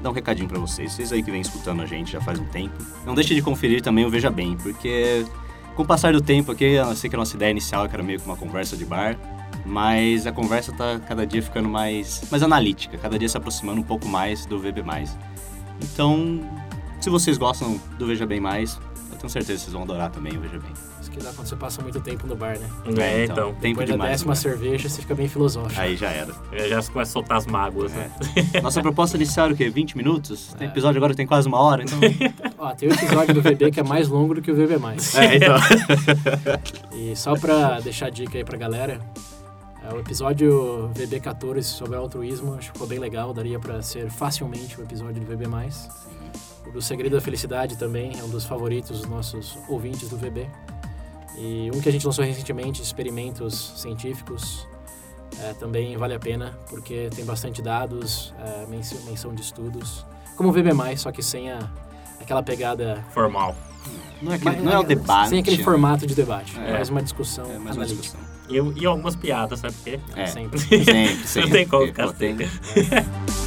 dar um recadinho para vocês. Vocês aí que vêm escutando a gente já faz um tempo, não deixe de conferir também o Veja Bem, porque com o passar do tempo aqui, eu sei que a nossa ideia inicial era meio que uma conversa de bar, mas a conversa tá cada dia ficando mais, mais analítica, cada dia se aproximando um pouco mais do VB+. Então, se vocês gostam do Veja Bem Mais, eu tenho certeza que vocês vão adorar também o Veja Bem. Que dá quando você passa muito tempo no bar, né? É, então. Tempo Depois da demais. décima né? cerveja, você fica bem filosófico. Aí já era. Já já começa a soltar as mágoas, né? Nossa proposta inicial era o quê? 20 minutos? Tem episódio agora que tem quase uma hora, então... Ó, tem um episódio do VB que é mais longo do que o VB+. é, então... E só pra deixar a dica aí pra galera, é, o episódio VB14 sobre altruísmo acho que ficou bem legal, daria pra ser facilmente o episódio do VB+. O do Segredo da Felicidade também é um dos favoritos dos nossos ouvintes do VB. E um que a gente lançou recentemente, experimentos científicos, é, também vale a pena, porque tem bastante dados, é, menção, menção de estudos. Como o VB+, só que sem a, aquela pegada... Formal. Não é, aquele, não é o debate. Sem aquele formato de debate, É. é mais uma discussão É mais uma discussão. E, e algumas piadas, sabe por quê? É. Sempre. Sempre, sempre. Não tem como ficar.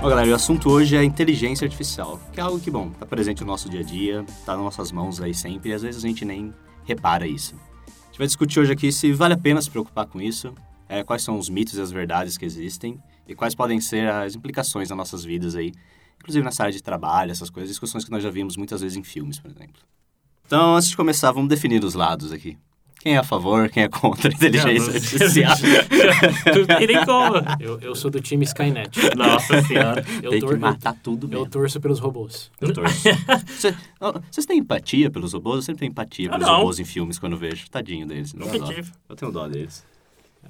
Bom, galera, o assunto hoje é inteligência artificial, que é algo que, bom, tá presente no nosso dia a dia, tá nas nossas mãos aí sempre, e às vezes a gente nem repara isso. A gente vai discutir hoje aqui se vale a pena se preocupar com isso, é, quais são os mitos e as verdades que existem, e quais podem ser as implicações nas nossas vidas aí, inclusive nessa área de trabalho, essas coisas, discussões que nós já vimos muitas vezes em filmes, por exemplo. Então, antes de começar, vamos definir os lados aqui. Quem é a favor, quem é contra a inteligência Não, artificial? Não tem nem como. Eu, eu sou do time Skynet. Nossa senhora. Eu, Tem tor- que matar tudo eu, mesmo. eu torço pelos robôs. Eu torço. Vocês têm empatia pelos robôs? Eu sempre tenho empatia Ah, pelos não. robôs em filmes quando eu vejo. Tadinho deles. Eu dó. tive. Eu tenho dó deles.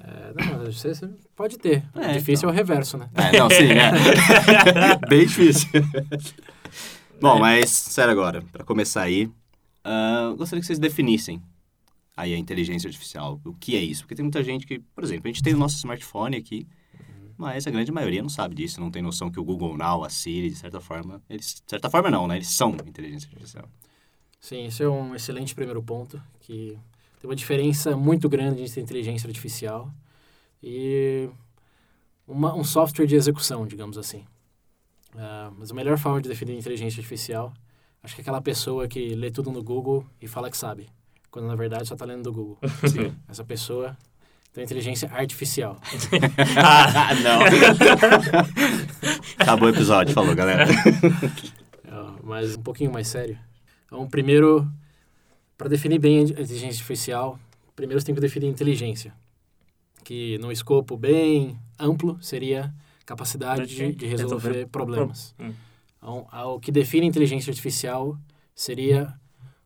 É, não, você, você pode ter. O É, difícil é o reverso, né? É, não, sim, é. Bem difícil. Bom, mas, sério agora, pra começar aí, ah, gostaria que vocês definissem aí a inteligência artificial. O que é isso? Porque tem muita gente que, por exemplo, a gente tem o nosso smartphone aqui, mas a grande maioria não sabe disso, não tem noção que o Google Now, a Siri, de certa forma, eles, de certa forma não, né? Eles são inteligência artificial. Sim, esse é um excelente primeiro ponto, que tem uma diferença muito grande entre inteligência artificial e uma- um software de execução, digamos assim. Ah, mas a melhor forma de definir inteligência artificial, acho que é aquela pessoa que lê tudo no Google e fala que sabe, quando na verdade só está lendo do Google. Sim. Essa pessoa tem inteligência artificial. ah, não. Acabou o episódio, falou, galera. Mas um pouquinho mais sério. Então, primeiro, para definir bem a inteligência artificial, primeiro você tem que definir inteligência, que no escopo bem amplo seria capacidade de, de resolver Resolver problemas. Hum. Então, o que define inteligência artificial seria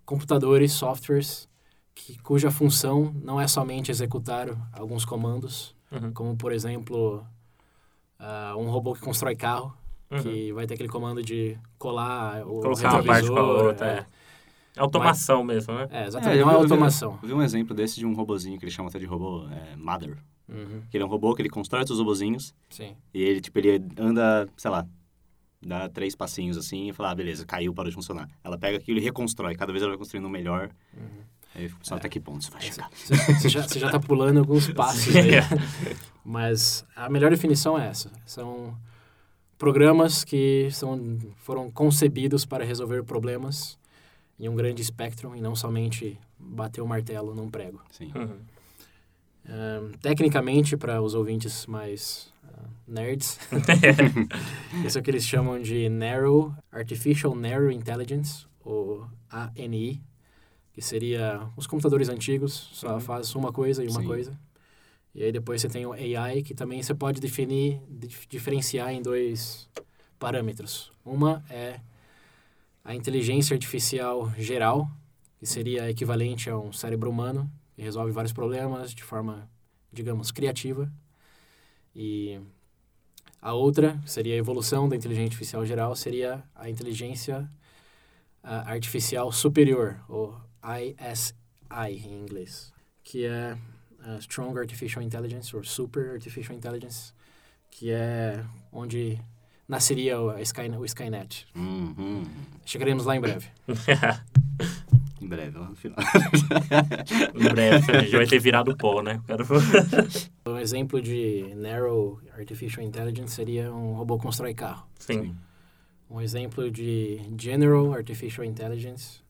computadores, softwares, que, cuja função não é somente executar alguns comandos, Uhum. como, por exemplo, ah, um robô que constrói carro, Uhum. que vai ter aquele comando de colar o Colocar uma parte com a outra. é. É. É automação mesmo, né? É, exatamente. eu não é vi- eu vi- automação. Eu vi um exemplo desse de um robozinho que ele chama até de robô é, Mother. Uhum, Que ele é um robô que ele constrói outros robozinhos sim. e ele, tipo, ele anda, sei lá, dá três passinhos assim e fala, ah, beleza, caiu, parou de funcionar. Ela pega aquilo e reconstrói. Cada vez ela vai construindo um melhor. Aí eu fico pensando até que ponto isso vai chegar. Você você já, você já tá pulando alguns passos aí. Mas a melhor definição é essa. São programas que são, foram concebidos para resolver problemas em um grande espectro e não somente bater o martelo num prego. Sim. Uhum. Tecnicamente, para os ouvintes mais ah, nerds, isso é o que eles chamam de Narrow, Artificial Narrow Intelligence, ou ANI, que seria os computadores antigos, só Uhum. faz uma coisa e uma Sim. coisa. E aí depois você tem o AI, que também você pode definir, dif- diferenciar em dois parâmetros. Uma é a inteligência artificial geral, que seria equivalente a um cérebro humano, que resolve vários problemas de forma, digamos, criativa. E A outra, que seria a evolução da inteligência artificial geral, seria a inteligência ah, artificial superior, ou ISI em inglês, que é a Strong Artificial Intelligence, ou Super Artificial Intelligence, que é onde nasceria o, a Sky, o Skynet. Uhum. Chegaremos lá em breve. Em breve, lá no final. em breve, a gente vai ter virado pó, né? Quero... Um exemplo de Narrow Artificial Intelligence seria um robô que constrói carro. Sim. Um exemplo de General Artificial Intelligence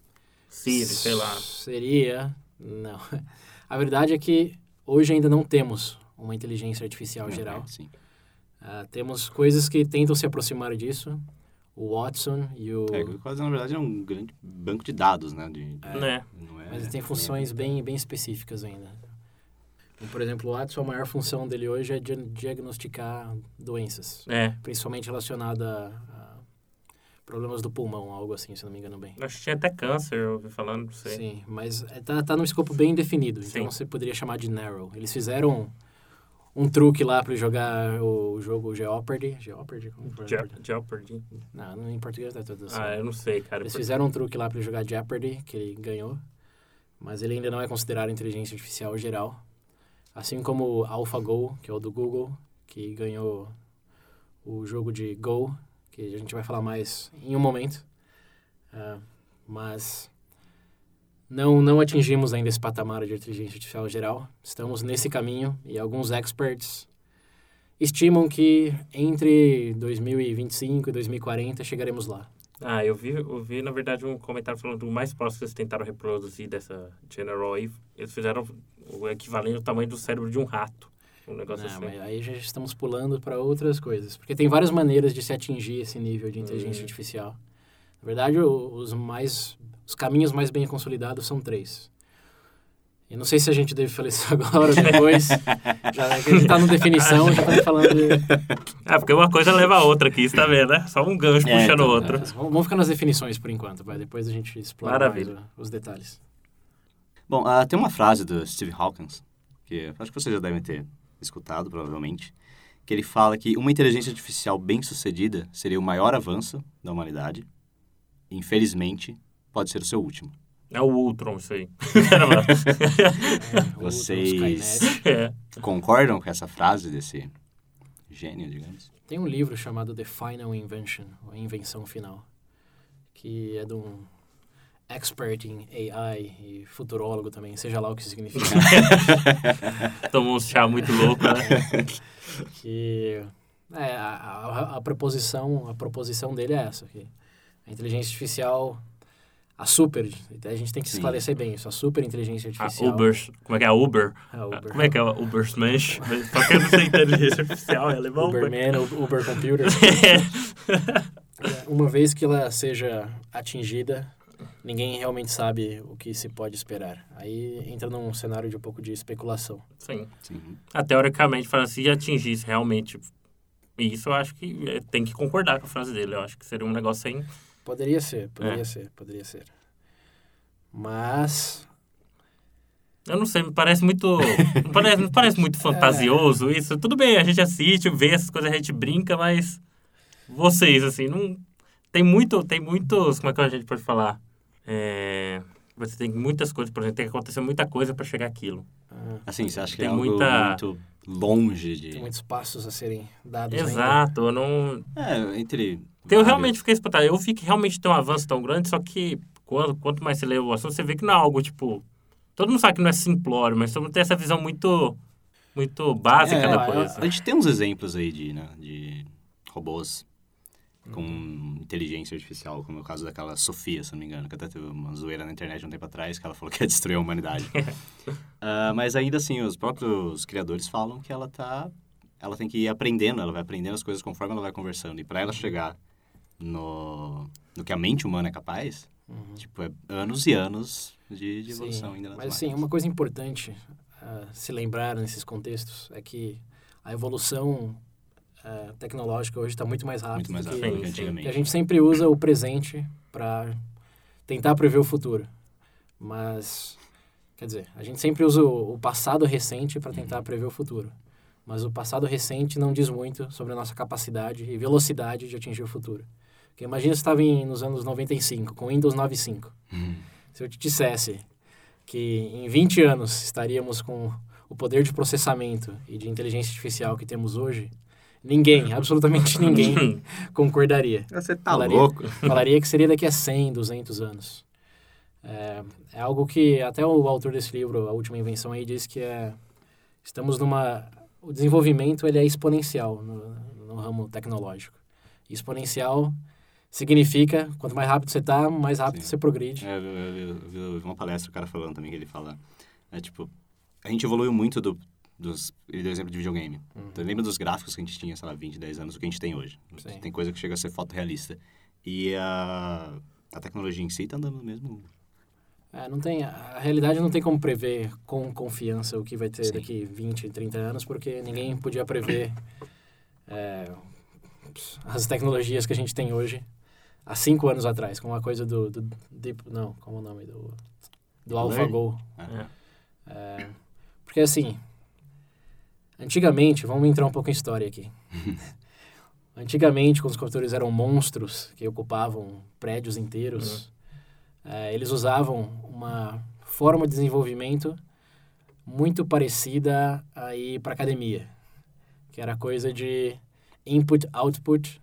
Siri, sei lá. seria... Não. A verdade é que hoje ainda não temos uma inteligência artificial geral. Sim. Ah, temos coisas que tentam se aproximar disso. O Watson e o... É, quase na verdade é um grande banco de dados, né? De, Né? não é, Mas tem funções bem, bem específicas ainda. Então, por exemplo, o Watson, a maior função dele hoje é dia- diagnosticar doenças. É. Principalmente relacionada a problemas do pulmão, algo assim, se não me engano bem. Acho que tinha até câncer, eu ouvi falando, não sei. Sim, mas é, tá, tá num escopo bem definido. Sim. Então você poderia chamar de narrow. Eles fizeram um truque lá para jogar o jogo Jeopardy. Jeopardy? Como foi? Je- Jeopardy. Não, não, em português tá tudo assim. Ah, eu não sei, cara. Eles fizeram um truque lá para jogar Jeopardy, que ele ganhou. Mas ele ainda não é considerado inteligência artificial geral. Assim como o AlphaGo, que é o do Google, que ganhou o jogo de Go, que a gente vai falar mais em um momento. Ah, mas não, não atingimos ainda esse patamar de inteligência artificial geral. Estamos nesse caminho e alguns experts estimam que entre 2025 e 2040 chegaremos lá. Ah, eu vi, eu vi, na verdade, um comentário falando do mais próximo que eles tentaram reproduzir dessa General aí. Eles fizeram o equivalente ao tamanho do cérebro de um rato. Um negócio Não, assim. mas aí já estamos pulando para outras coisas. Porque tem várias maneiras de se atingir esse nível de inteligência Hum. artificial. Na verdade, os mais os caminhos mais bem consolidados são três. E não sei se a gente deve falar isso agora ou depois. já que a gente tá no definição, já estamos falando de... Ah, porque uma coisa leva a outra aqui, você tá vendo, né? Só um gancho É, puxando o então, outro. Vamos vamos ficar nas definições por enquanto, vai. Depois a gente explora Maravilha. mais o- os detalhes. Bom, ah, tem uma frase do Steve Hawkins, que acho que vocês já devem ter escutado, provavelmente, que ele fala que uma inteligência artificial bem-sucedida seria o maior avanço da humanidade. Infelizmente, pode ser o seu último. É o Ultron, isso aí. É, o Vocês- Skynet. é. Concordam com essa frase desse gênio, digamos? Tem um livro chamado The Final Invention, a invenção final, que é de um expert em AI e futurólogo também, seja lá o que significa. Tomou um chá muito louco, né? que é, a, a, a proposição a proposição dele é essa que a inteligência artificial a super a gente tem que Sim. esclarecer bem isso a super inteligência A artificial Uber, como é que é? A Uber? a Uber, Como é que é? o Ubersmensch? Só que não sei inteligência artificial, é alemão? Uberman U- Uber Computer É, uma vez que ela seja atingida ninguém realmente sabe o que se pode esperar aí entra num cenário de um pouco de especulação Sim. Sim. Ah, teoricamente, falando, se atingisse realmente isso, eu acho que é, tem que concordar com a frase dele. Eu acho que seria um negócio sem... Poderia ser, poderia É. ser, poderia ser. Mas Eu não sei, me parece muito... não parece, não parece muito fantasioso isso. Tudo bem, a gente assiste, vê essas coisas, a gente brinca, mas... Vocês, assim, não... Tem muito, tem muitos... Como é que a gente pode falar? É... Você tem muitas coisas, por exemplo, tem que acontecer muita coisa para chegar aquilo. ah, Assim, você acha que Tem é algo muita- muito longe de... tem muitos passos a serem dados ainda. Exato, eu não... É, entre... Eu vários- realmente fiquei espantado. Eu vi que realmente tem um avanço tão grande, só que quanto, quanto mais você lê o assunto, você vê que não é algo, tipo... Todo mundo sabe que não é simplório, mas todo mundo tem essa visão muito, muito básica É, da a- coisa. A, gente tem uns exemplos aí de, né, de robôs com inteligência artificial, como é o caso daquela Sofia, se não me engano, que até teve uma zoeira na internet um tempo atrás, que ela falou que ia destruir a humanidade. Ah, mas ainda assim, os próprios criadores falam que ela tá... Ela tem que ir aprendendo, ela vai aprendendo as coisas conforme ela vai conversando. E para ela chegar no, no que a mente humana é capaz, tipo, é anos e anos de, de evolução Sim, ainda nas mas sim, máquinas. uma coisa importante a se lembrar nesses contextos é que a evolução ah, tecnológica hoje está muito mais rápida Muito mais do rápido que, do que antigamente. que a gente sempre usa o presente para tentar prever o futuro. Mas, quer dizer, a gente sempre usa o o passado recente para tentar Uhum. prever o futuro. mas o passado recente não diz muito sobre a nossa capacidade e velocidade de atingir o futuro. Porque imagina se estava em, nos anos 95, com Windows 9.5. Hum. Se eu te dissesse que em 20 anos estaríamos com o poder de processamento e de inteligência artificial que temos hoje, ninguém, absolutamente ninguém, concordaria. Você tá Falaria- louco? Falaria que seria daqui a 100, 200 anos. É, é algo que até o autor desse livro, A Última Invenção, aí diz que é, estamos numa... O desenvolvimento ele é exponencial no, no ramo tecnológico. Exponencial significa, quanto mais rápido você está, mais rápido Sim. você progride. É, eu, eu- eu- eu vi uma palestra, o cara falando também, que ele fala... É tipo, a gente evoluiu muito do, dos... Ele deu exemplo de videogame. Então, lembra dos gráficos que a gente tinha, sei lá, 20, 10 anos, o que a gente tem hoje. Sim. Tem coisa que chega a ser fotorrealista. E a, a tecnologia em si tá andando no mesmo... É, não tem, a realidade não tem como prever com confiança o que vai ter Sim. daqui 20, 30 anos, porque ninguém podia prever é, as tecnologias que a gente tem hoje há cinco anos atrás, como a coisa do, do Deep, não, como é o nome do, do AlphaGo. É. É, porque assim, antigamente, vamos entrar um pouco em história aqui. antigamente, quando os computadores eram monstros que ocupavam prédios inteiros, é, eles usavam uma forma de desenvolvimento muito parecida aí para academia, que era coisa de input-output,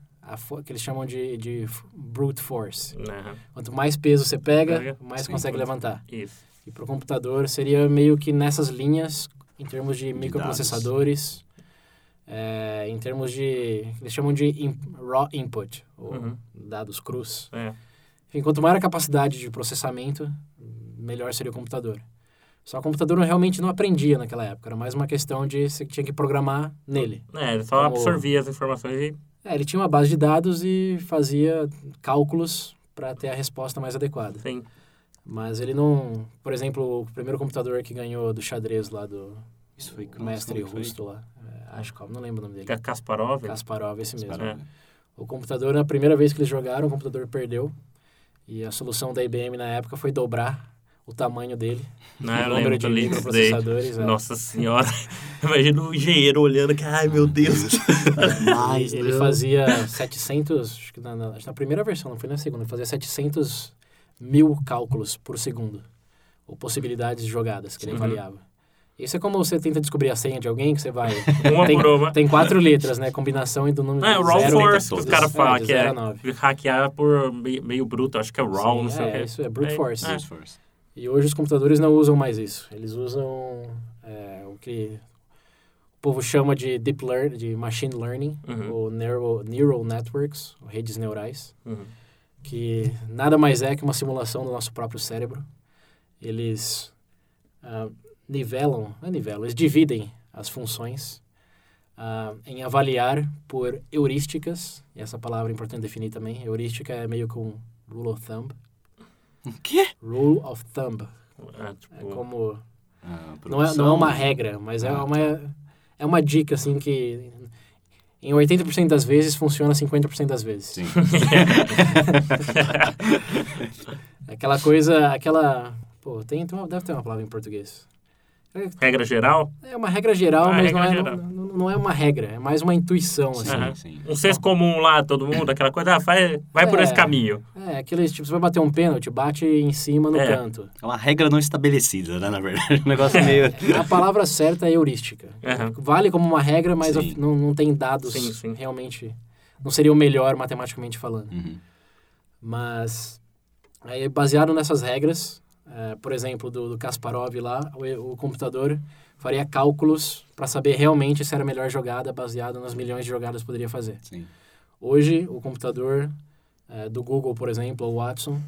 que eles chamam de, de brute force. Né? Quanto mais peso você pega, Pega, mais consegue levantar. Isso. E para o computador seria meio que nessas linhas, em termos de, De microprocessadores, é, em termos de. Eles chamam de in- raw input, ou Uhum. dados crus. É. Enfim, quanto maior a capacidade de processamento, melhor seria o computador. Só o computador realmente não aprendia naquela época, era mais uma questão de você tinha que programar nele. É, ele só Como- absorvia as informações e É, ele tinha uma base de dados e fazia cálculos para ter a resposta mais adequada. sim. Mas ele não. Por exemplo, o primeiro computador que ganhou do xadrez lá do Isso foi... do mestre russo lá. É, acho que não lembro o nome dele. Ka- Kasparov. Kasparov, esse mesmo. Kasparov. O computador, na primeira vez que eles jogaram, o computador perdeu. E a solução da IBM na época foi dobrar o tamanho dele. Não, o eu número lembro de microprocessadores. é. Nossa senhora. Imagina o engenheiro olhando que, ai meu Deus. Ele, ele fazia 700, acho que na, na- acho que na primeira versão, não foi na segunda, ele fazia 700 mil cálculos por segundo, ou possibilidades de jogadas que ele Uhum. avaliava. Isso é como você tenta descobrir a senha de alguém, que você vai... Uma tem, por uma. tem quatro letras, né? Combinação e do número É, o raw zero force que os caras falam, É, de que é hackear por meio, meio bruto, acho que é raw, Sim, não sei o é, que. isso é brute force. É. Brute force. E hoje os computadores não usam mais isso. Eles usam é, o que o povo chama de deep learning, de machine learning, Uhum. ou neural, neural networks, ou redes neurais. Uhum. Que nada mais é que uma simulação do nosso próprio cérebro. Eles ah, nivelam, não é nivelam, eles dividem as funções ah, em avaliar por heurísticas, e essa palavra é importante definir também. Heurística é meio com rule of thumb. O quê? Rule of thumb. É, É tipo, como Ah, não é, não é uma regra, mas é uma é uma dica assim que em 80% das vezes funciona 50% das vezes. Sim. Aquela coisa, aquela. Pô, tem, deve ter uma palavra em português. É, regra geral, é uma regra geral, Ah, mas regra não, é, geral. Não, não é uma regra, é mais uma intuição, assim. Sim, sim. um senso comum lá, todo mundo, aquela coisa, ah, vai, vai por É. esse caminho. É, aqueles, tipo, você vai bater um pênalti, bate em cima no É. canto. É uma regra não estabelecida, né, na verdade. Um negócio meio... A palavra certa é heurística. Aham. Vale como uma regra, mas Sim. não, não tem dados Sim, sim. realmente. Não seria o melhor matematicamente falando. Uhum. Mas, aí, baseado nessas regras, eh, por exemplo, do, do Kasparov lá, o, o computador faria cálculos para saber realmente se era a melhor jogada baseado nas milhões de jogadas que poderia fazer. Sim. Hoje, o computador eh, do Google, por exemplo, o Watson,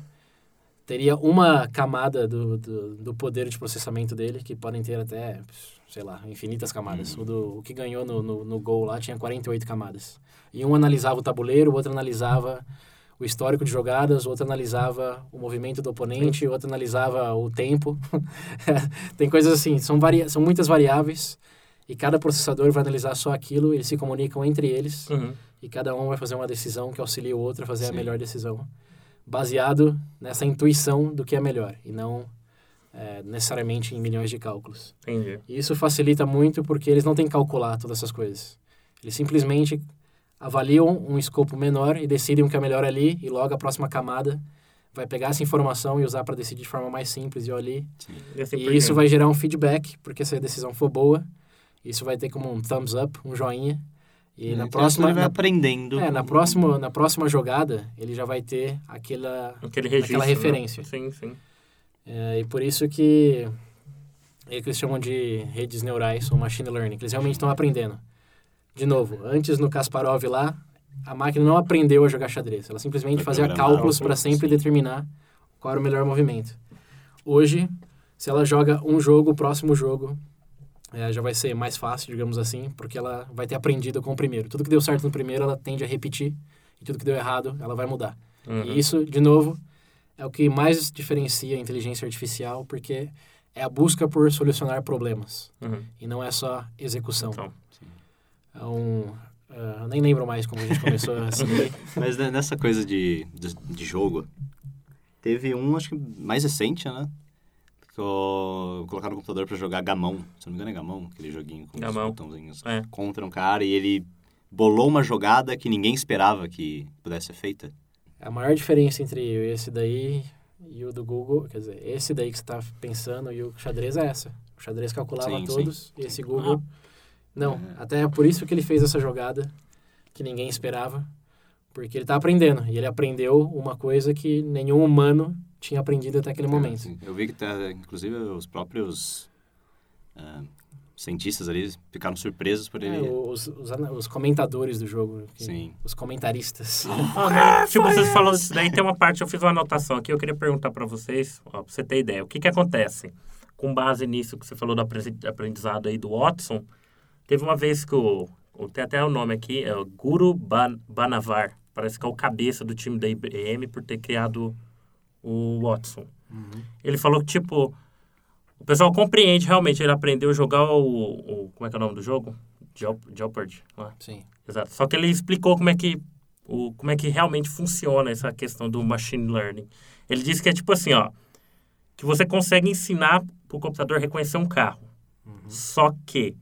teria uma camada do, do, do poder de processamento dele, que podem ter até, sei lá, infinitas camadas. O, do, o que ganhou no, no, no Go lá tinha 48 camadas. E um analisava o tabuleiro, o outro analisava o histórico de jogadas, o outro analisava o movimento do oponente, o outro analisava o tempo. Tem coisas assim, são, varia são muitas variáveis e cada processador vai analisar só aquilo, eles se comunicam entre eles Uhum. e cada um vai fazer uma decisão que auxilia o outro a fazer a Sim. melhor decisão, baseado nessa intuição do que é melhor e não é, necessariamente em milhões de cálculos. Entendi. E isso facilita muito porque eles não têm que calcular todas essas coisas. Eles simplesmente avaliam um escopo menor e decidem o que é melhor ali e logo a próxima camada vai pegar essa informação e usar para decidir de forma mais simples e ali. E, assim E isso vai gerar um feedback, porque se a decisão for boa, isso vai ter como um thumbs up, um joinha. E na Então, próxima ele vai na, aprendendo. é, na próxima na próxima jogada, ele já vai ter aquela Aquele registro. aquela né? referência. Sim, sim. é, e por isso que é que eles chamam de redes neurais ou machine learning, que eles realmente estão aprendendo. De novo, antes no Kasparov lá, a máquina não aprendeu a jogar xadrez. Ela simplesmente fazia cálculos para sempre sim. determinar qual era o melhor movimento. Hoje, se ela joga um jogo, o próximo jogo é, já vai ser mais fácil, digamos assim, porque ela vai ter aprendido com o primeiro. Tudo que deu certo no primeiro, ela tende a repetir, e tudo que deu errado, ela vai mudar. Uhum. E isso, de novo, é o que mais diferencia a inteligência artificial, porque é a busca por solucionar problemas, Uhum. e não é só execução. Então, É um, ah, eu nem lembro mais como a gente começou assim. Mas ne- nessa coisa de, de, de jogo, teve um, acho que mais recente, né? Que eu colocar no computador pra jogar Gamão. Se não me engano é Gamão, aquele joguinho com Gamão. os botãozinhos. É. Contra um cara e ele bolou uma jogada que ninguém esperava que pudesse ser feita. A maior diferença entre esse daí e o do Google, quer dizer, esse daí que você está pensando e o xadrez é essa. O xadrez calculava Sim, sim. todos, e esse Google... Não, até é por isso que ele fez essa jogada que ninguém esperava, porque ele está aprendendo. E ele aprendeu uma coisa que nenhum humano tinha aprendido até aquele momento. Sim. Eu vi que, tá, inclusive, os próprios ah, cientistas ali ficaram surpresos por ele. É, os, os, os comentadores do jogo, que- Sim. os comentaristas. Ah? Tipo, vocês falaram disso daí, tem uma parte, eu fiz uma anotação aqui, eu queria perguntar para vocês, ó, pra você ter ideia, o que que acontece? Com base nisso que você falou do apre- aprendizado aí do Watson, teve uma vez que o, tem até o nome aqui, é o Guru Ban- Banavar, parece que é o cabeça do time da IBM por ter criado o Watson. Ele falou que, tipo, o pessoal compreende realmente, ele aprendeu a jogar o, o como é que é o nome do jogo? Jeop- Jeopardy, lá. Sim. Exato. Só que ele explicou como é que o como é que realmente funciona essa questão do machine learning. Ele disse que é tipo assim, ó, que você consegue ensinar para o computador a reconhecer um carro. Só que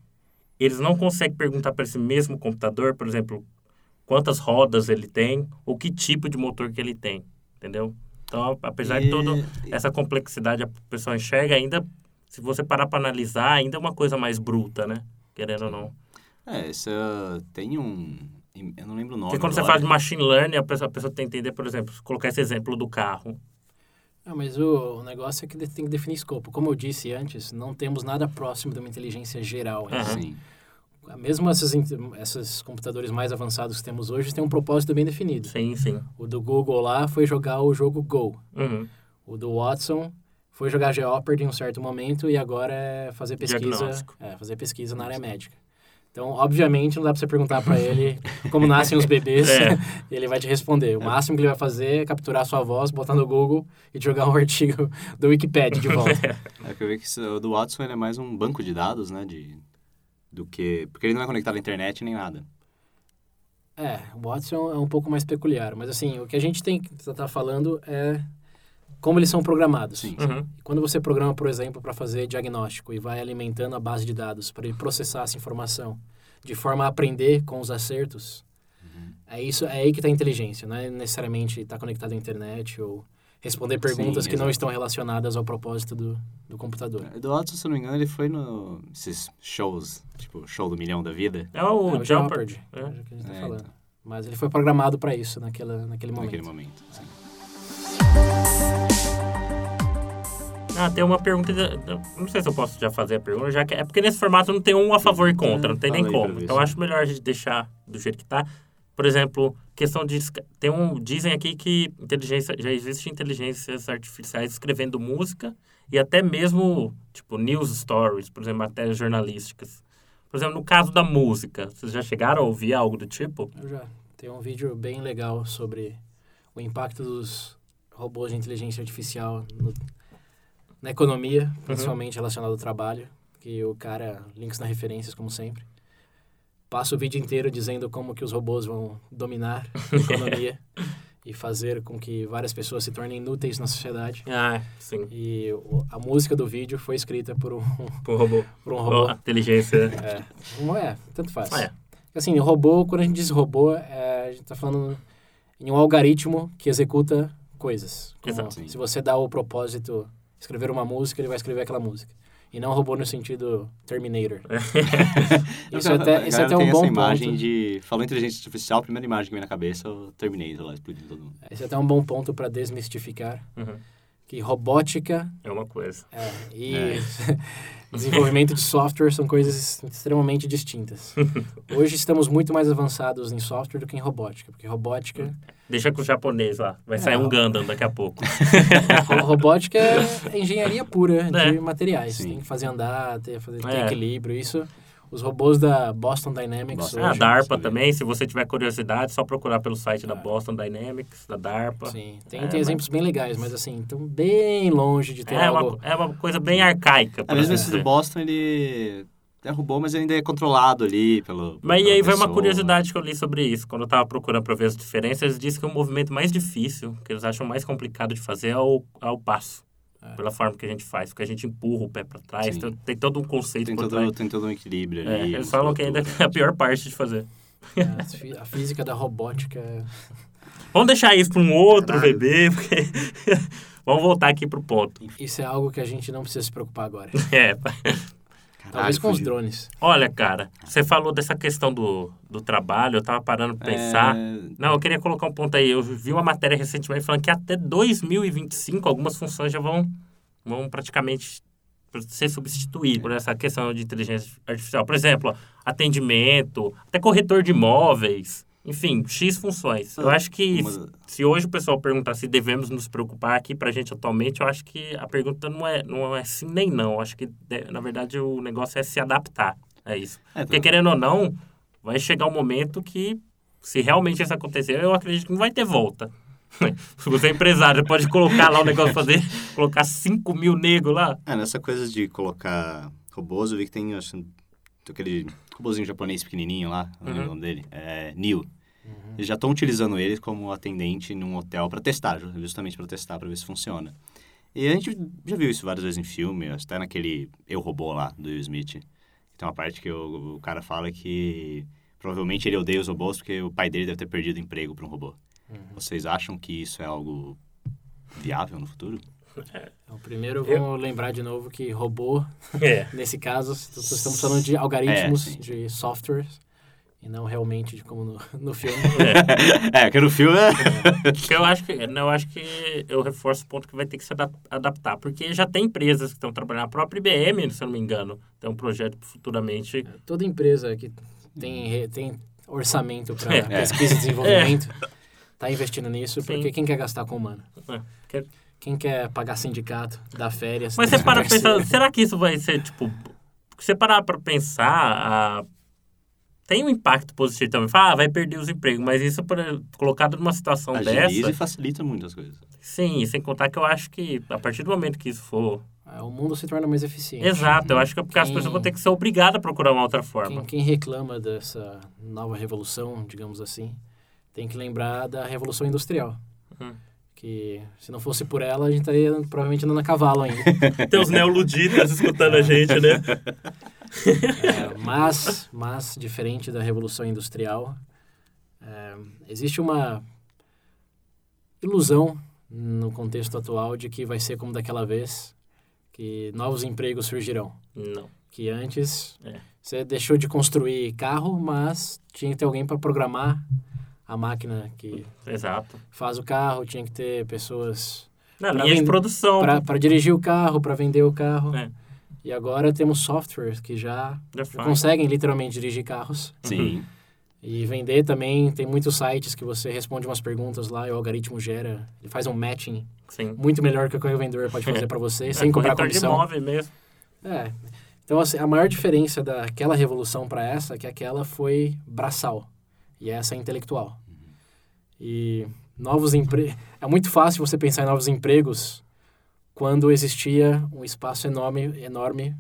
eles não conseguem perguntar para esse mesmo computador, por exemplo, quantas rodas ele tem ou que tipo de motor que ele tem, entendeu? Então, apesar de E- toda essa complexidade, a pessoa enxerga ainda, se você parar para analisar, ainda é uma coisa mais bruta, né? Querendo ou não. É, isso uh, tem um... Eu não lembro o nome Porque quando você agora. fala de machine learning, a pessoa, a pessoa tem que entender, por exemplo, colocar esse exemplo do carro. Ah, mas o, o negócio é que tem que definir escopo. Como eu disse antes, não temos nada próximo de uma inteligência geral. ainda. Aham. Sim. Mesmo esses, esses computadores mais avançados que temos hoje têm um propósito bem definido. Sim, sim. O do Google lá foi jogar o jogo Go. Uhum. O do Watson foi jogar Jeopardy em um certo momento e agora é fazer pesquisa, é, fazer pesquisa na área médica. Então, obviamente, não dá pra você perguntar pra ele como nascem os bebês, É. ele vai te responder. O máximo que ele vai fazer é capturar sua voz, botar no Google e jogar um artigo do Wikipedia de volta. É que eu vi que o do Watson ele é mais um banco de dados, né? De, do que... Porque ele não é conectado à internet nem nada. É, o Watson é um pouco mais peculiar, mas assim, o que a gente tem que estar falando é como eles são programados. Sim. Uhum. Quando você programa, por exemplo, para fazer diagnóstico e vai alimentando a base de dados para ele processar essa informação de forma a aprender com os acertos, é isso, é aí que está a inteligência, não é necessariamente estar conectado à internet ou responder perguntas que não estão relacionadas ao propósito do, do computador. O do Watson, se eu não me engano, ele foi no... Esses shows, tipo, show do milhão da vida. É o, É, o Jeopardy. É. é que a gente está É, falando. então. Mas ele foi programado para isso naquela, naquele momento. Naquele momento. sim. Ah, tem uma pergunta. Não sei se eu posso já fazer a pergunta, já que é porque nesse formato não tem um a favor e contra, não tem nem como. Então acho melhor a gente deixar do jeito que tá. Por exemplo, questão de. Tem um. Dizem aqui que inteligência, já existe inteligências artificiais escrevendo música e até mesmo, tipo, news stories, por exemplo, matérias jornalísticas. Por exemplo, no caso da música, vocês já chegaram a ouvir algo do tipo? Eu já tenho um vídeo bem legal sobre o impacto dos robôs de inteligência artificial no- na economia, principalmente relacionado ao trabalho, que o cara, links na referências, como sempre, passa o vídeo inteiro dizendo como que os robôs vão dominar a economia e fazer com que várias pessoas se tornem inúteis na sociedade. Ah, sim. E a música do vídeo foi escrita por um, Por robô. por um Oh, robô. inteligência. É, não é, tanto faz. É. Assim, o robô, quando a gente diz robô, é, a gente tá falando em um algoritmo que executa coisas. Exato. Se você dá o propósito escrever uma música, ele vai escrever aquela música. E não robô no sentido Terminator. Isso é até, isso é até um tem bom essa imagem ponto. de... Falou inteligência artificial, a primeira imagem que vem na cabeça é o Terminator lá, explodindo todo mundo. Esse é até um bom ponto para desmistificar Uhum. que robótica É uma coisa. é, e É. desenvolvimento de software são coisas extremamente distintas. Hoje estamos muito mais avançados em software do que em robótica, porque robótica Deixa com o japonês lá. Vai sair É. um Gundam daqui a pouco. Ro- Robótica é engenharia pura de É. materiais. Sim. Tem que fazer andar, ter, fazer, ter É. equilíbrio. Isso, os robôs da Boston Dynamics Boston. Ah, a hoje... DARPA também, se você tiver curiosidade, só procurar pelo site da Boston Dynamics, da DARPA. Sim, tem, É, tem mas- exemplos bem legais, mas assim, estão bem longe de ter É algo... uma, é uma coisa bem arcaica. por Às vezes assim esse do Boston, ele é robô, mas ainda é controlado ali pelo... Mas e aí vai uma curiosidade que eu li sobre isso. Quando eu tava procurando pra ver as diferenças, eles dizem que o movimento mais difícil, que eles acham mais complicado de fazer, é o, é o passo. É. Pela forma que a gente faz, porque a gente empurra o pé pra trás, tem, tem todo um conceito Tem por todo, trás. tem todo um equilíbrio É, ali. eles falam que ainda é a pior parte de fazer. a fi- A física da robótica... é- Vamos deixar isso para um outro Caralho. bebê, porque... Vamos voltar aqui pro ponto. Isso é algo que a gente não precisa se preocupar agora. É, Talvez com os drones. olha, cara, você falou dessa questão do, do trabalho, eu tava parando pra pensar. É, Não, eu queria colocar um ponto aí. Eu vi uma matéria recentemente falando que até 2025 algumas funções já vão, vão praticamente ser substituídas por essa questão de inteligência artificial. Por exemplo, atendimento, até corretor de imóveis, enfim, X funções. Eu acho que uma- se hoje o pessoal perguntar se devemos nos preocupar aqui pra gente atualmente, eu acho que a pergunta não é, não é sim nem não. Eu acho que, na verdade, o negócio é se adaptar. É isso. é, Porque, querendo ou não, vai chegar um momento que, se realmente isso acontecer, eu acredito que não vai ter volta. se você é empresário, pode colocar lá o negócio fazer, colocar 5 mil negros lá. É, nessa coisa de colocar robôs, eu vi que tem, acho, aquele robôzinho japonês pequenininho lá, Uhum. o nome dele, é Neo. Eles já estão utilizando ele como atendente num hotel para testar, ju- justamente para testar, para ver se funciona. E a gente já viu isso várias vezes em filme, até naquele Eu Robô lá, do Will Smith. Tem uma parte que o, o cara fala que provavelmente ele odeia os robôs porque o pai dele deve ter perdido emprego para um robô. Vocês acham que isso é algo viável no futuro? Então, primeiro, vamos lembrar de novo que robô, É. nesse caso, estamos falando de algoritmos, É, de softwares, e não realmente de como no, no filme. é, que no filme é... Porque eu acho que não, eu acho que eu reforço o ponto que vai ter que se adap- adaptar, porque já tem empresas que estão trabalhando, a própria IBM, se eu não me engano, tem um projeto futuramente. Toda empresa que tem, tem orçamento para É. pesquisa e desenvolvimento está investindo nisso, Sim. porque quem quer gastar com humano? É, que- Quem quer pagar sindicato, dar férias? Mas você para pensar, será que isso vai ser, tipo... Se você parar pra pensar, a- tem um impacto positivo também. Fala, ah, vai perder os empregos, mas isso, por, colocado numa situação Agiliza dessa... e facilita muitas coisas. Sim, sem contar que eu acho que a partir do momento que isso for... Ah, O mundo se torna mais eficiente. Exato, eu acho que é porque as Quem- pessoas vão ter que ser obrigadas a procurar uma outra forma. Quem, quem reclama dessa nova revolução, digamos assim, tem que lembrar da Revolução Industrial. Uhum. Que se não fosse por ela, a gente estaria provavelmente andando a cavalo ainda. Tem os neoluditas escutando a gente, né? É, mas, mas, diferente da Revolução Industrial, é, existe uma ilusão no contexto atual de que vai ser como daquela vez, que novos empregos surgirão. Não. Que antes É. você deixou de construir carro, mas tinha que ter alguém para programar a máquina que Exato. faz o carro, tinha que ter pessoas Na linha de produção. para dirigir o carro, para vender o carro. É. E agora temos softwares que já, conseguem literalmente dirigir carros. Sim. E vender também, tem muitos sites que você responde umas perguntas lá e o algoritmo gera, ele faz um matching Sim. muito melhor que o que o vendedor pode fazer para você, É, sem cobrar de comissão. imóvel mesmo. É. Então, assim, a maior diferença daquela revolução para essa é que aquela foi braçal e essa é intelectual. E novos empregos... É muito fácil você pensar em novos empregos quando existia um espaço enorme, enorme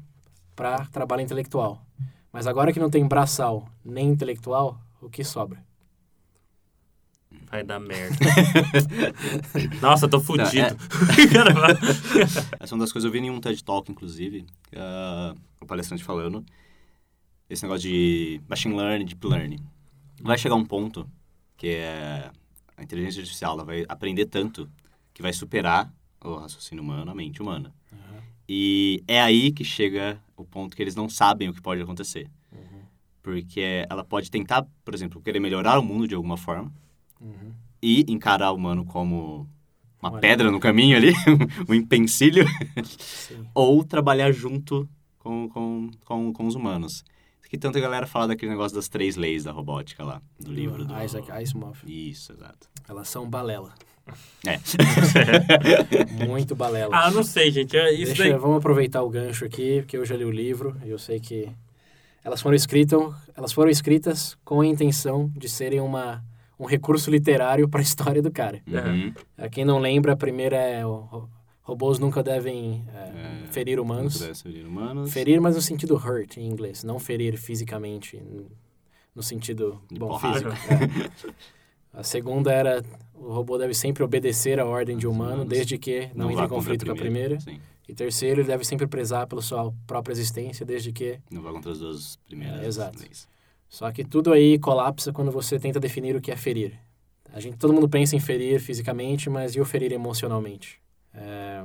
para trabalho intelectual. Mas agora que não tem braçal nem intelectual, o que sobra? Vai dar merda. Nossa, eu tô fudido. Essa é uma das coisas eu vi em um TED Talk, inclusive, uh, o palestrante falando. Esse negócio de machine learning, deep learning. Vai chegar um ponto que é a inteligência artificial ela vai aprender tanto que vai superar o raciocínio humano, a mente humana. Uhum. E é aí que chega o ponto que eles não sabem o que pode acontecer. Uhum. Porque ela pode tentar, por exemplo, querer melhorar o mundo de alguma forma uhum. e encarar o humano como uma Olha. pedra no caminho ali, um empecilho, ou trabalhar junto com, com, com, com os humanos. Que tanta galera fala daquele negócio das três leis da robótica lá, do livro do... Isaac Asimov. Isso, exato. Elas são balela. É. Muito balela. Ah, não sei, gente. É isso Deixa, daí... Vamos aproveitar o gancho aqui, porque eu já li o livro e eu sei que elas foram escritas, elas foram escritas com a intenção de serem uma um recurso literário para a história do cara. Uhum. Quem não lembra, a primeira é o, robôs nunca devem é, é, ferir humanos. Nunca ferir humanos. Ferir, mas no sentido hurt em inglês, não ferir fisicamente, no sentido De bom, porrada. físico. É. A segunda era o robô deve sempre obedecer à ordem de humano, desde que não, não entre em conflito com a primeira. Sim. E terceiro, ele deve sempre prezar pela sua própria existência, desde que... Não vá contra as duas primeiras é, Exato. Leis. Só que tudo aí colapsa quando você tenta definir o que é ferir. A gente, todo mundo pensa em ferir fisicamente, mas e o ferir emocionalmente? É...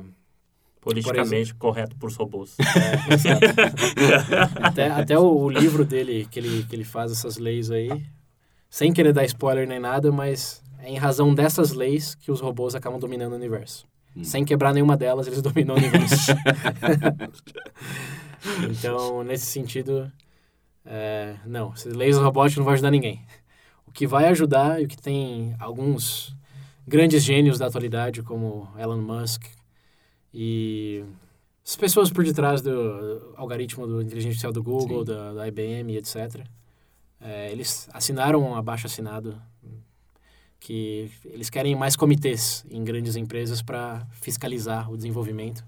Politicamente por correto por robôs. É, até até o, o, livro dele, que ele, que ele faz essas leis aí, sem querer dar spoiler nem nada, mas é em razão dessas leis que os robôs acabam dominando o universo. Hum. Sem quebrar nenhuma delas, eles dominam o universo. então, nesse sentido, é, não, leis robóticas não vão ajudar ninguém. O que vai ajudar e o que tem alguns grandes gênios da atualidade, como Elon Musk e as pessoas por detrás do algoritmo do inteligência artificial do Google, da, da, IBM, etc. É, eles assinaram um abaixo assinado que eles querem mais comitês em grandes empresas para fiscalizar o desenvolvimento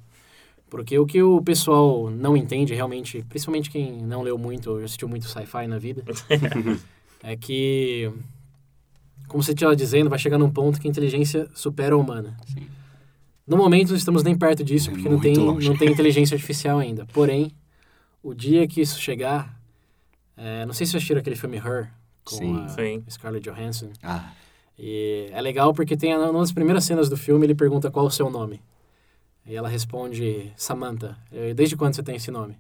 porque o que o pessoal não entende realmente, principalmente quem não leu muito ou assistiu muito sci-fi na vida, é que, como você estava dizendo, vai chegar num ponto que a inteligência supera a humana. Sim. No momento, não estamos nem perto disso, é porque não tem, não tem inteligência artificial ainda. Porém, o dia que isso chegar... É, não sei se vocês assistiram aquele filme Her, com Sim. a Sim. Scarlett Johansson. Ah. E é legal porque tem uma das primeiras cenas do filme, ele pergunta qual o seu nome. E ela responde, Samantha, desde quando você tem esse nome?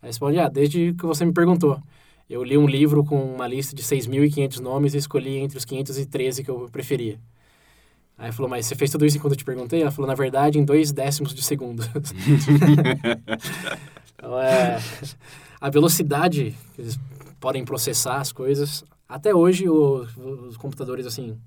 Ela responde, ah, desde que você me perguntou. Eu li um livro com uma lista de 6.500 nomes e escolhi entre os 513 que eu preferia. Aí falou, mas você fez tudo isso enquanto eu te perguntei? Ela falou, na verdade, em dois décimos de segundo. então, é, a velocidade que eles podem processar as coisas. Até hoje, o, os computadores, assim,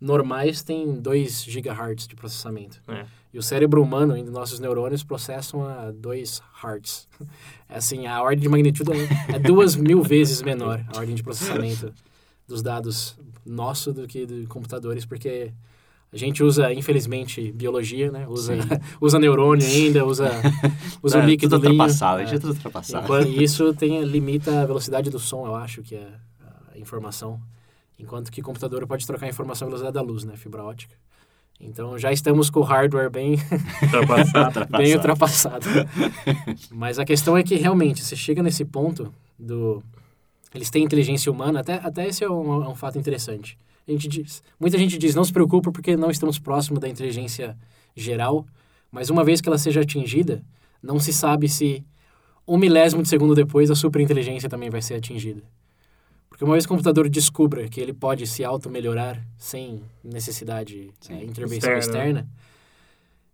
normais têm 2 GHz de processamento. É. E o cérebro humano, ainda nossos neurônios, processam a 2 Hz. É assim, a ordem de magnitude é duas mil vezes menor, a ordem de processamento dos dados nosso do que de computadores, porque a gente usa, infelizmente, biologia, né? Usa, usa neurônio ainda, usa, usa é, líquido tudo ultrapassado, é, a gente é tudo ultrapassado. E isso tem, limita a velocidade do som, eu acho, que é a informação. Enquanto que computador pode trocar informação à velocidade da luz, né? Fibra ótica. Então já estamos com o hardware bem ultrapassado. bem ultrapassado. Mas a questão é que realmente você chega nesse ponto do eles têm inteligência humana, até, até esse é um, é um fato interessante. A gente diz, muita gente diz, não se preocupa porque não estamos próximo da inteligência geral, mas uma vez que ela seja atingida, não se sabe se um milésimo de segundo depois a superinteligência também vai ser atingida. Porque uma vez que o computador descubra que ele pode se auto-melhorar sem necessidade de é, intervenção externa. externa,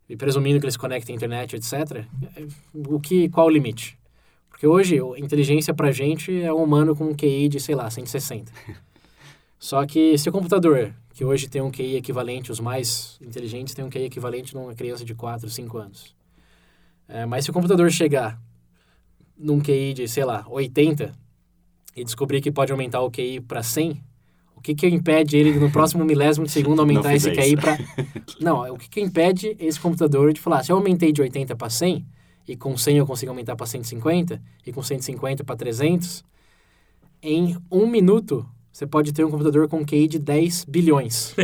e presumindo que eles conectem à internet, etc., o que, qual o limite? Porque hoje, a inteligência pra gente é um humano com um QI de, sei lá, 160. Só que se o computador, que hoje tem um QI equivalente, os mais inteligentes têm um QI equivalente numa criança de 4, 5 anos. É, mas se o computador chegar num QI de, sei lá, 80, e descobrir que pode aumentar o QI para 100, o que que impede ele no próximo milésimo de segundo aumentar esse QI para Não, o que que impede esse computador de falar, se eu aumentei de 80 para 100 e com 100 eu consigo aumentar para 150 e com 150 para 300, em um minuto você pode ter um computador com QI de 10 bilhões.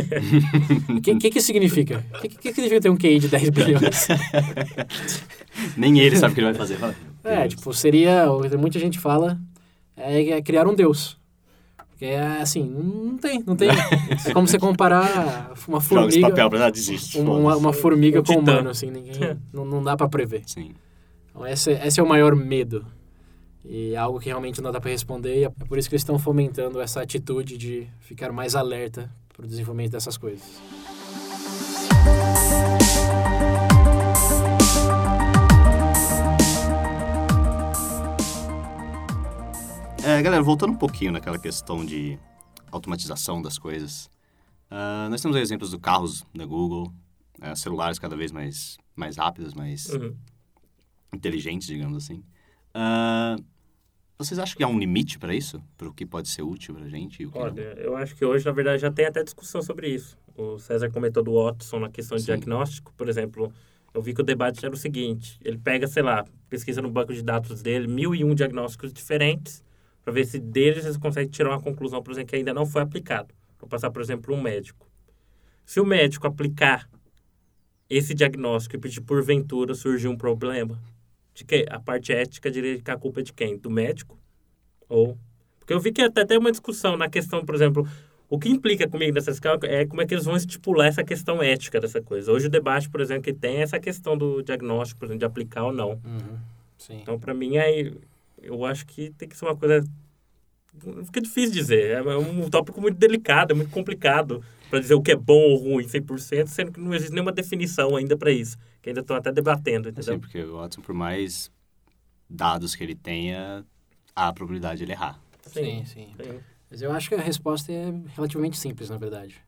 O que, que que significa? O que, que que significa ter um QI de 10 bilhões? Nem ele sabe o que ele vai fazer. Fala, É, Deus. tipo, seria, muita gente fala, é, é criar um deus. Porque é assim, não tem, não tem. É como você comparar uma Joga esse formiga, papel pra desiste. uma, uma, formiga Um com um titã. humano, assim, ninguém, não, não dá pra prever. Sim. Então, esse, é- esse é o maior medo. E é algo que realmente não dá pra responder, e é por isso que eles estão fomentando essa atitude de ficar mais alerta pro desenvolvimento dessas coisas. É, galera, voltando um pouquinho naquela questão de automatização das coisas. ah, nós temos aí exemplos do carros da Google, ah, celulares cada vez mais, mais rápidos, mais Uhum. inteligentes, digamos assim. Ah, vocês acham que há um limite para isso? Para o que pode ser útil para a gente o que não? Olha, eu acho que hoje, na verdade, já tem até discussão sobre isso. O César comentou do Watson na questão de Sim. diagnóstico, por exemplo. Eu vi que o debate era o seguinte: ele pega, sei lá, pesquisa no banco de dados dele, mil e um diagnósticos diferentes, para ver se deles eles conseguem tirar uma conclusão, por exemplo, que ainda não foi aplicado. Vou passar, por exemplo, um médico. Se o médico aplicar esse diagnóstico e pedir porventura surgir um problema, de que a parte ética diria que a culpa é de quem? Do médico? Ou porque eu vi que até tem uma discussão na questão, por exemplo, o que implica comigo nessa escala é como é que eles vão estipular essa questão ética dessa coisa. Hoje o debate, por exemplo, que tem é essa questão do diagnóstico, por exemplo, de aplicar ou não. Uhum. Então, para mim, aí, eu acho que tem que ser uma coisa... Fica difícil dizer. É um tópico muito delicado, é muito complicado para dizer o que é bom ou ruim 100%, sendo que não existe nenhuma definição ainda para isso. Que ainda estão até debatendo, entendeu? Assim, porque o Watson, por mais dados que ele tenha, há a probabilidade de ele errar. Sim, sim. Sim. Mas eu acho que a resposta é relativamente simples, na verdade.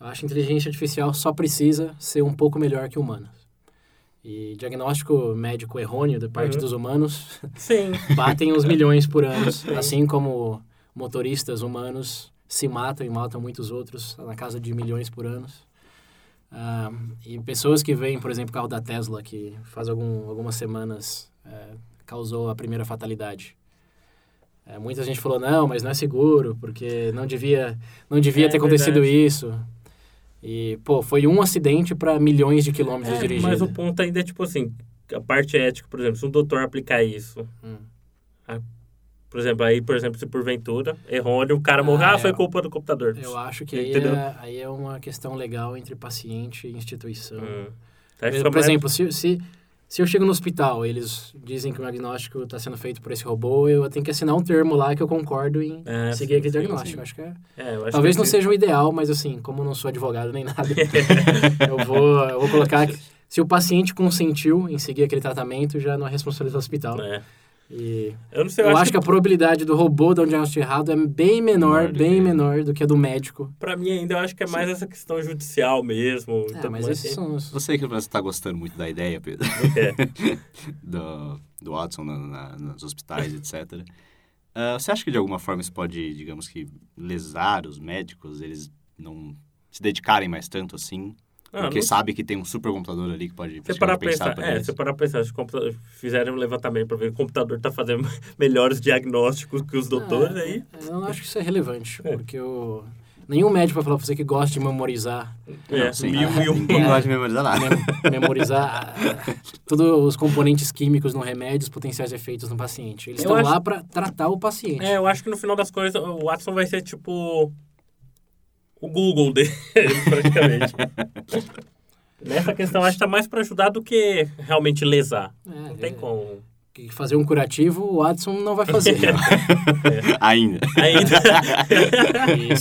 Eu acho que a inteligência artificial só precisa ser um pouco melhor que humanos. E diagnóstico médico errôneo da parte Uhum. dos humanos Sim. batem os milhões por ano, assim como motoristas humanos se matam e matam muitos outros na casa de milhões por ano. Ah, e pessoas que veem, por exemplo, o carro da Tesla, que faz algum, algumas semanas eh, causou a primeira fatalidade. Eh, muita gente falou, não, mas não é seguro, porque não devia, não devia É ter acontecido verdade. isso. E, pô, foi um acidente para milhões de quilômetros É, dirigidos. mas o ponto ainda é tipo assim, a parte ética, por exemplo, se um doutor aplicar isso, Hum. a- por exemplo, aí, por exemplo, se porventura, errôneo, o cara Ah, morrer, ah, foi eu- culpa do computador. Eu acho que aí é, aí é uma questão legal entre paciente e instituição. Hum. Por, por mais- exemplo, se, se, se eu chego no hospital eles dizem que o diagnóstico está sendo feito por esse robô, eu tenho que assinar um termo lá que eu concordo em É, seguir aquele sim, diagnóstico. sim. Acho que é, É, acho talvez que não sim. seja o ideal, mas assim, como eu não sou advogado nem nada, eu, vou, eu vou colocar que se o paciente consentiu em seguir aquele tratamento, já não é responsabilidade do hospital. É. E Eu não sei, eu, acho que a probabilidade do robô dar um diagnóstico errado é bem menor, Menor do bem que- menor do que a do médico. pra mim ainda eu acho que é mais essa questão judicial mesmo. É, tudo mas esses assim. são os... Você que você está gostando muito da ideia, Pedro, É. do, do Watson na, na, nos hospitais, etc. Ah, você acha que de alguma forma isso pode, digamos que, lesar os médicos, eles não se dedicarem mais tanto assim? Ah, porque não sabe que tem um supercomputador ali que pode Você parar pra pensar pensar, é, eles. você parar pra pensar, se o computa- fizerem um levantamento pra ver que o computador tá fazendo melhores diagnósticos que os doutores, Ah, aí... Eu não acho que isso é relevante, É. porque o... nenhum médico vai falar pra você que gosta de memorizar, É, Não, sim. mil e um. Ninguém gosta de memorizar nada. mem- memorizar todos os componentes químicos no remédio, os potenciais efeitos no paciente. Eles Eu estão acho- lá para tratar o paciente. É, eu acho que no final das coisas o Watson vai ser tipo o Google dele, praticamente. Nessa questão, acho que tá mais pra ajudar do que realmente lesar. É, Não tem é, como. que Fazer um curativo, o Watson não vai fazer. Ainda. Ainda. E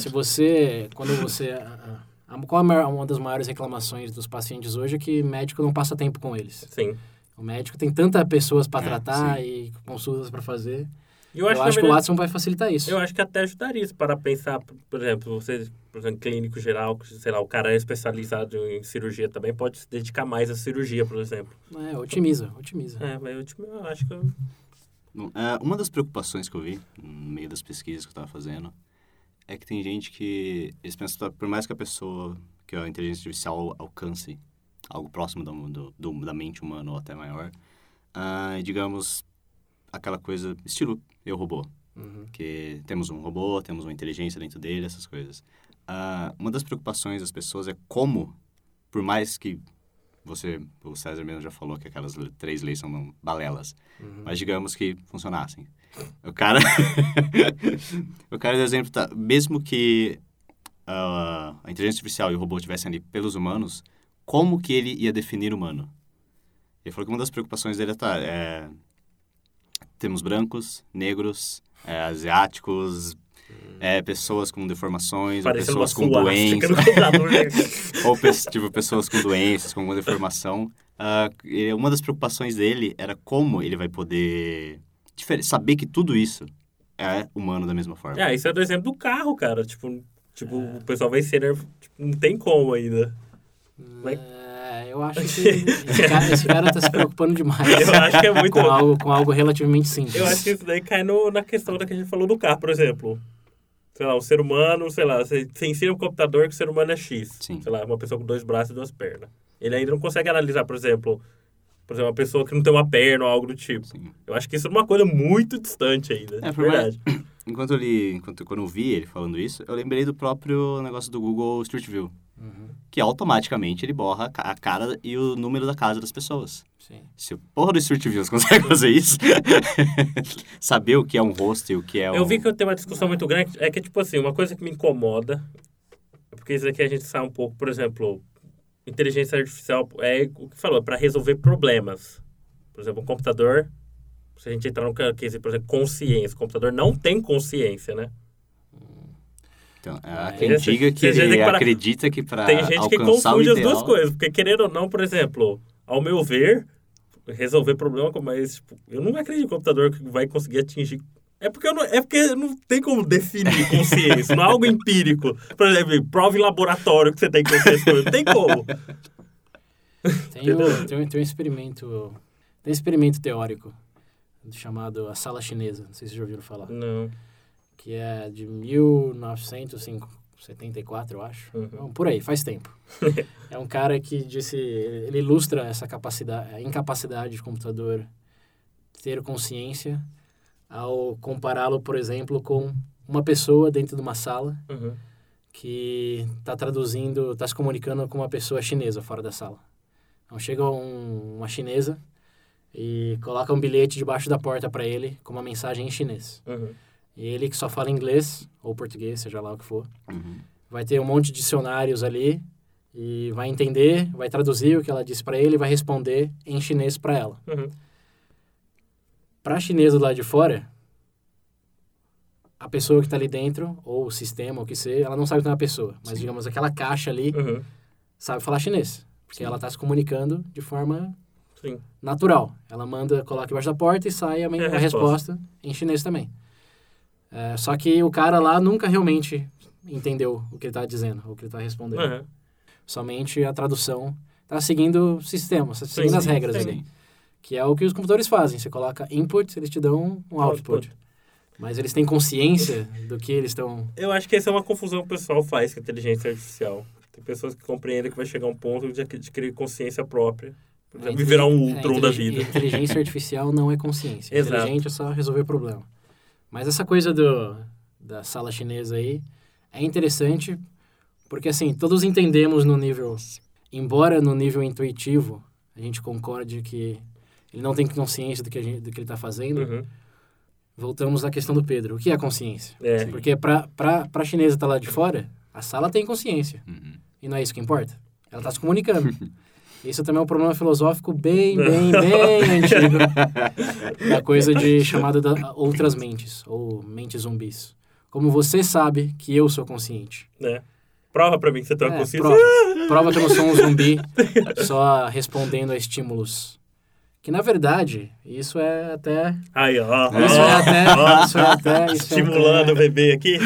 se, você, quando você... Qual a maior- uma das maiores reclamações dos pacientes hoje é que médico não passa tempo com eles. Sim. O médico tem tantas pessoas para É, tratar e consultas para fazer. E Eu acho, na que o Watson vai facilitar isso. Eu acho que até ajudaria isso para pensar, por exemplo, você, por exemplo, clínico geral, que, sei lá, o cara é especializado em cirurgia também, pode se dedicar mais à cirurgia, por exemplo. É, otimiza, otimiza. É, mas eu, tipo, eu acho que... eu- Bom, ah, uma das preocupações que eu vi no meio das pesquisas que eu estava fazendo é que tem gente que eles pensam que por mais que a pessoa, que a inteligência artificial alcance algo próximo do, do- do- da mente humana ou até maior, ah, digamos aquela coisa estilo eu robô, Uhum. que temos um robô, temos uma inteligência dentro dele, essas coisas. Ah, uma das preocupações das pessoas é como, por mais que você, o César mesmo já falou que aquelas três leis são balelas, Uhum. mas digamos que funcionassem. O cara, o cara, por exemplo, tá, mesmo que ah, a inteligência artificial e o robô estivessem ali pelos humanos, como que ele ia definir humano? Ele falou que uma das preocupações dele é, tá, é temos brancos, negros, é, asiáticos, é, pessoas com deformações, ou pessoas com doenças, né? ou tipo, pessoas com doenças, com alguma deformação. E uma das preocupações dele era como ele vai poder saber que tudo isso é humano da mesma forma. Ah, isso é do exemplo do carro, cara. Tipo, tipo o pessoal vai ser... Tipo, não tem como ainda. Vai- É, eu acho que esse cara, esse cara tá se preocupando demais Eu acho que é muito... com, algo, com algo relativamente simples. Eu acho que isso daí cai no, na questão da que a gente falou do carro, por exemplo. Sei lá, o ser humano, sei lá, você, você ensina um computador que o ser humano é X. Sim. Sei lá, uma pessoa com dois braços e duas pernas. Ele ainda não consegue analisar, por exemplo, por exemplo, uma pessoa que não tem uma perna ou algo do tipo. Sim. Eu acho que isso é uma coisa muito distante ainda. É, de por mais- verdade. Enquanto eu li, enquanto quando eu vi ele falando isso, eu lembrei do próprio negócio do Google Street View, Uhum, que automaticamente ele borra a ca- a cara e o número da casa das pessoas. sim. Se o porra do Street View consegue fazer isso, saber o que é um rosto e o que é um... Eu vi que eu tenho uma discussão muito grande, é que, tipo assim, uma coisa que me incomoda, é porque isso aqui a gente sai um pouco, por exemplo, inteligência artificial é o que falou, para resolver problemas. Por exemplo, um computador, se a gente entrar no quesito, por exemplo, consciência, o computador não tem consciência, né? Então, há É, quem esse- diga que que parar- acredita que para tem gente que confunde o as ideal... duas coisas, porque querendo ou não, por exemplo, ao meu ver, resolver problema, mas tipo, eu não acredito em computador que vai conseguir atingir é porque, eu não, é porque não tem como definir consciência, não é algo empírico. Por exemplo, prova em laboratório que você tem consciência. Não tem como. Tem, o, tem, um- tem um experimento. Tem um experimento teórico chamado a sala chinesa. Não sei se vocês já ouviram falar. Não. Que é de 1974, eu acho. Uhum. Não, por aí, faz tempo. é um cara que disse. Ele ilustra essa capacidade, a incapacidade de computador ter consciência ao compará-lo, por exemplo, com uma pessoa dentro de uma sala Uhum. que está traduzindo, está se comunicando com uma pessoa chinesa fora da sala. Então chega um- uma chinesa e coloca um bilhete debaixo da porta para ele com uma mensagem em chinês. Uhum. E ele que só fala inglês ou português, seja lá o que for, Uhum. vai ter um monte de dicionários ali e vai entender, vai traduzir o que ela disse para ele e vai responder em chinês para ela. Uhum. Para a chinesa do lado de fora, a pessoa que está ali dentro, ou o sistema, ou o que seja, ela não sabe que é uma pessoa, mas Sim. digamos aquela caixa ali Uhum. sabe falar chinês, porque Sim. ela está se comunicando de forma Sim. natural. Ela manda, coloca embaixo da porta e sai a, É a a resposta em chinês também. É, só que o cara lá nunca realmente entendeu o que ele está dizendo, o que ele está respondendo. Uhum. Somente a tradução está seguindo o sistema, tá seguindo Sim, as regras sim. ali. Que é o que os computadores fazem. Você coloca input, eles te dão um output. Output. Mas eles têm consciência do que eles estão... Eu acho que essa é uma confusão que o pessoal faz com a inteligência artificial. Tem pessoas que compreendem que vai chegar um ponto de adquirir consciência própria. Por exemplo, A virar um Ultron a da vida. Inteligência artificial não é consciência. Exato. Inteligente é só resolver problema. Mas essa coisa do, da sala chinesa aí é interessante porque, assim, todos entendemos no nível... Embora no nível intuitivo a gente concorde que ele não tem consciência do que, a gente, do que ele está fazendo, Uhum. voltamos à questão do Pedro. O que é consciência? É. Porque para a chinesa estar lá de fora, a sala tem consciência. Uhum. E não é isso que importa. Ela está se comunicando. Isso também é um problema filosófico bem, bem, bem antigo. Da coisa de chamada da outras mentes, ou mentes zumbis. Como você sabe que eu sou consciente. né? Prova pra mim que você tem uma É, consciência. prova, prova que eu não sou um zumbi só respondendo a estímulos. Que na verdade, isso é até. Aí, ó. Isso ó, é até. ó, Isso é até. Isso é estimulando até- o bebê aqui.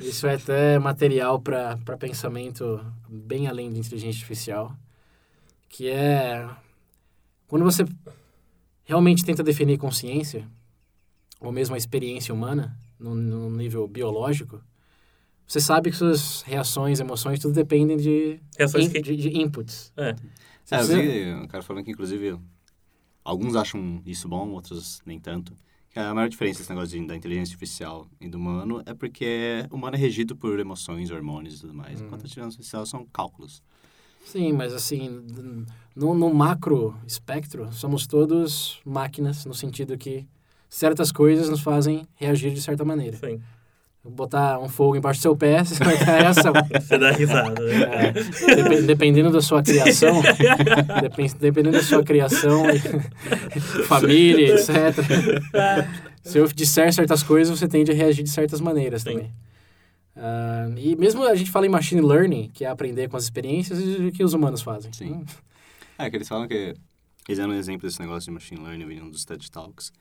Isso é até material para pensamento bem além da inteligência artificial, que é quando você realmente tenta definir consciência, ou mesmo a experiência humana, no, no nível biológico, você sabe que suas reações, emoções, tudo dependem de, in- que- de, de inputs. É. Você É, eu precisa- vi um cara falando que, inclusive, alguns acham isso bom, outros nem tanto. A maior diferença desse negócio da inteligência artificial e do humano é porque o humano é regido por emoções, hormônios e tudo mais, Uhum. enquanto a inteligência artificial são cálculos. Sim, mas assim, no, no macro espectro, somos todos máquinas, no sentido que certas coisas nos fazem reagir de certa maneira. Sim. Botar um fogo embaixo do seu pé, você vai ter a reação. Você dá risada. né? É, depe- dependendo da sua criação, depen- dependendo da sua criação, família, etc. Se eu disser certas coisas, você tende a reagir de certas maneiras Sim. também. Ah, e mesmo a gente fala em machine learning, que é aprender com as experiências, e o que os humanos fazem. Sim. Hum, É, que eles falam que... Eles dão um exemplo desse negócio de machine learning vindo dos TED Talks,